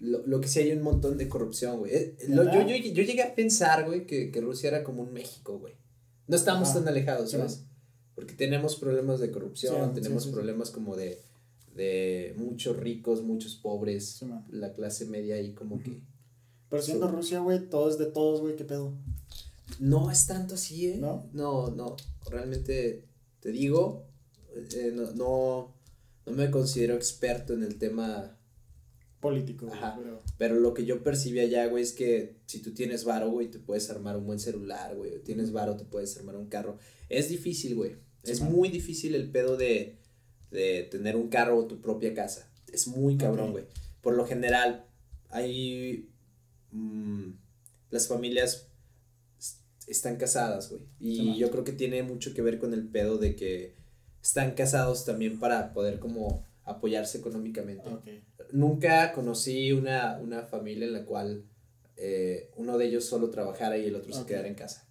Lo, lo que sí hay un montón de corrupción, güey. Eh, lo- yo, yo, yo llegué a pensar, güey, que, que Rusia era como un México, güey. No estamos Ajá. tan alejados, Sí, ¿sabes? Porque tenemos problemas de corrupción, tenemos problemas como de, de muchos ricos, muchos pobres, la clase media ahí como que... Pero siendo Rusia, güey, todo es de todos, güey, ¿qué pedo? No es tanto así, ¿eh? No, no, no. realmente te digo, eh, no, no, no me considero experto en el tema político. Ajá. Pero... lo que yo percibí allá, güey, es que si tú tienes varo, güey, te puedes armar un buen celular, güey. Tienes varo, te puedes armar un carro. Es difícil, güey. es muy difícil el pedo de, de tener un carro o tu propia casa. Es muy cabrón, güey. Por lo general, hay... Mm, las familias están casadas, güey. Y yo creo que tiene mucho que ver con el pedo de que están casados también para poder como apoyarse económicamente. Nunca conocí una, una familia en la cual eh, uno de ellos solo trabajara y el otro se quedara en casa.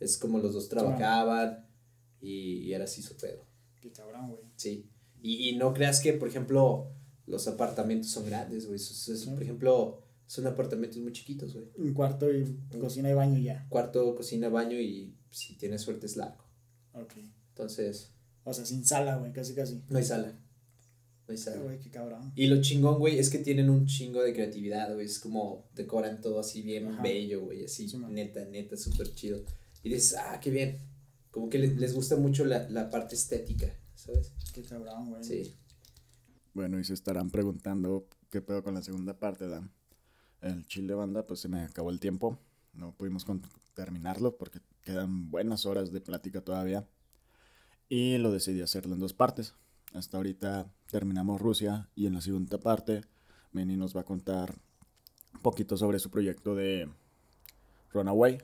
Es como los dos trabajaban y, era así su pedo. Qué cabrón, güey. Sí. Y, y, no creas que, por ejemplo, los apartamentos son grandes, güey. Por ejemplo, son apartamentos muy chiquitos, güey. Un cuarto y cocina y baño ya. Cuarto, cocina, baño y si tienes suerte es largo. Ok. Entonces. O sea, sin sala, güey, casi casi. No hay sala. No hay sala. Güey, qué cabrón. Y lo chingón, güey, es que tienen un chingo de creatividad, güey. Es como decoran todo así bien bello, güey. Así, neta, neta, súper chido. Y dices, ah, qué bien. Como que les, les gusta mucho la, la parte estética, ¿sabes? Qué cabrón, güey. Sí. Bueno, y se estarán preguntando qué pedo con la segunda parte, Dan el chill de banda, pues se me acabó el tiempo. No pudimos terminarlo porque quedan buenas horas de plática todavía. Y lo decidí hacerlo en dos partes. Hasta ahorita terminamos Rusia y en la segunda parte Meni nos va a contar un poquito sobre su proyecto de Runaway.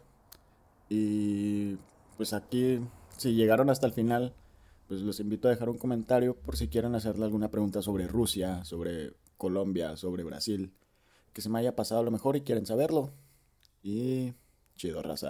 Y pues aquí, si llegaron hasta el final, pues los invito a dejar un comentario por si quieren hacerle alguna pregunta sobre Rusia, sobre Colombia, sobre Brasil que se me haya pasado lo mejor y quieren saberlo. Y chido, raza.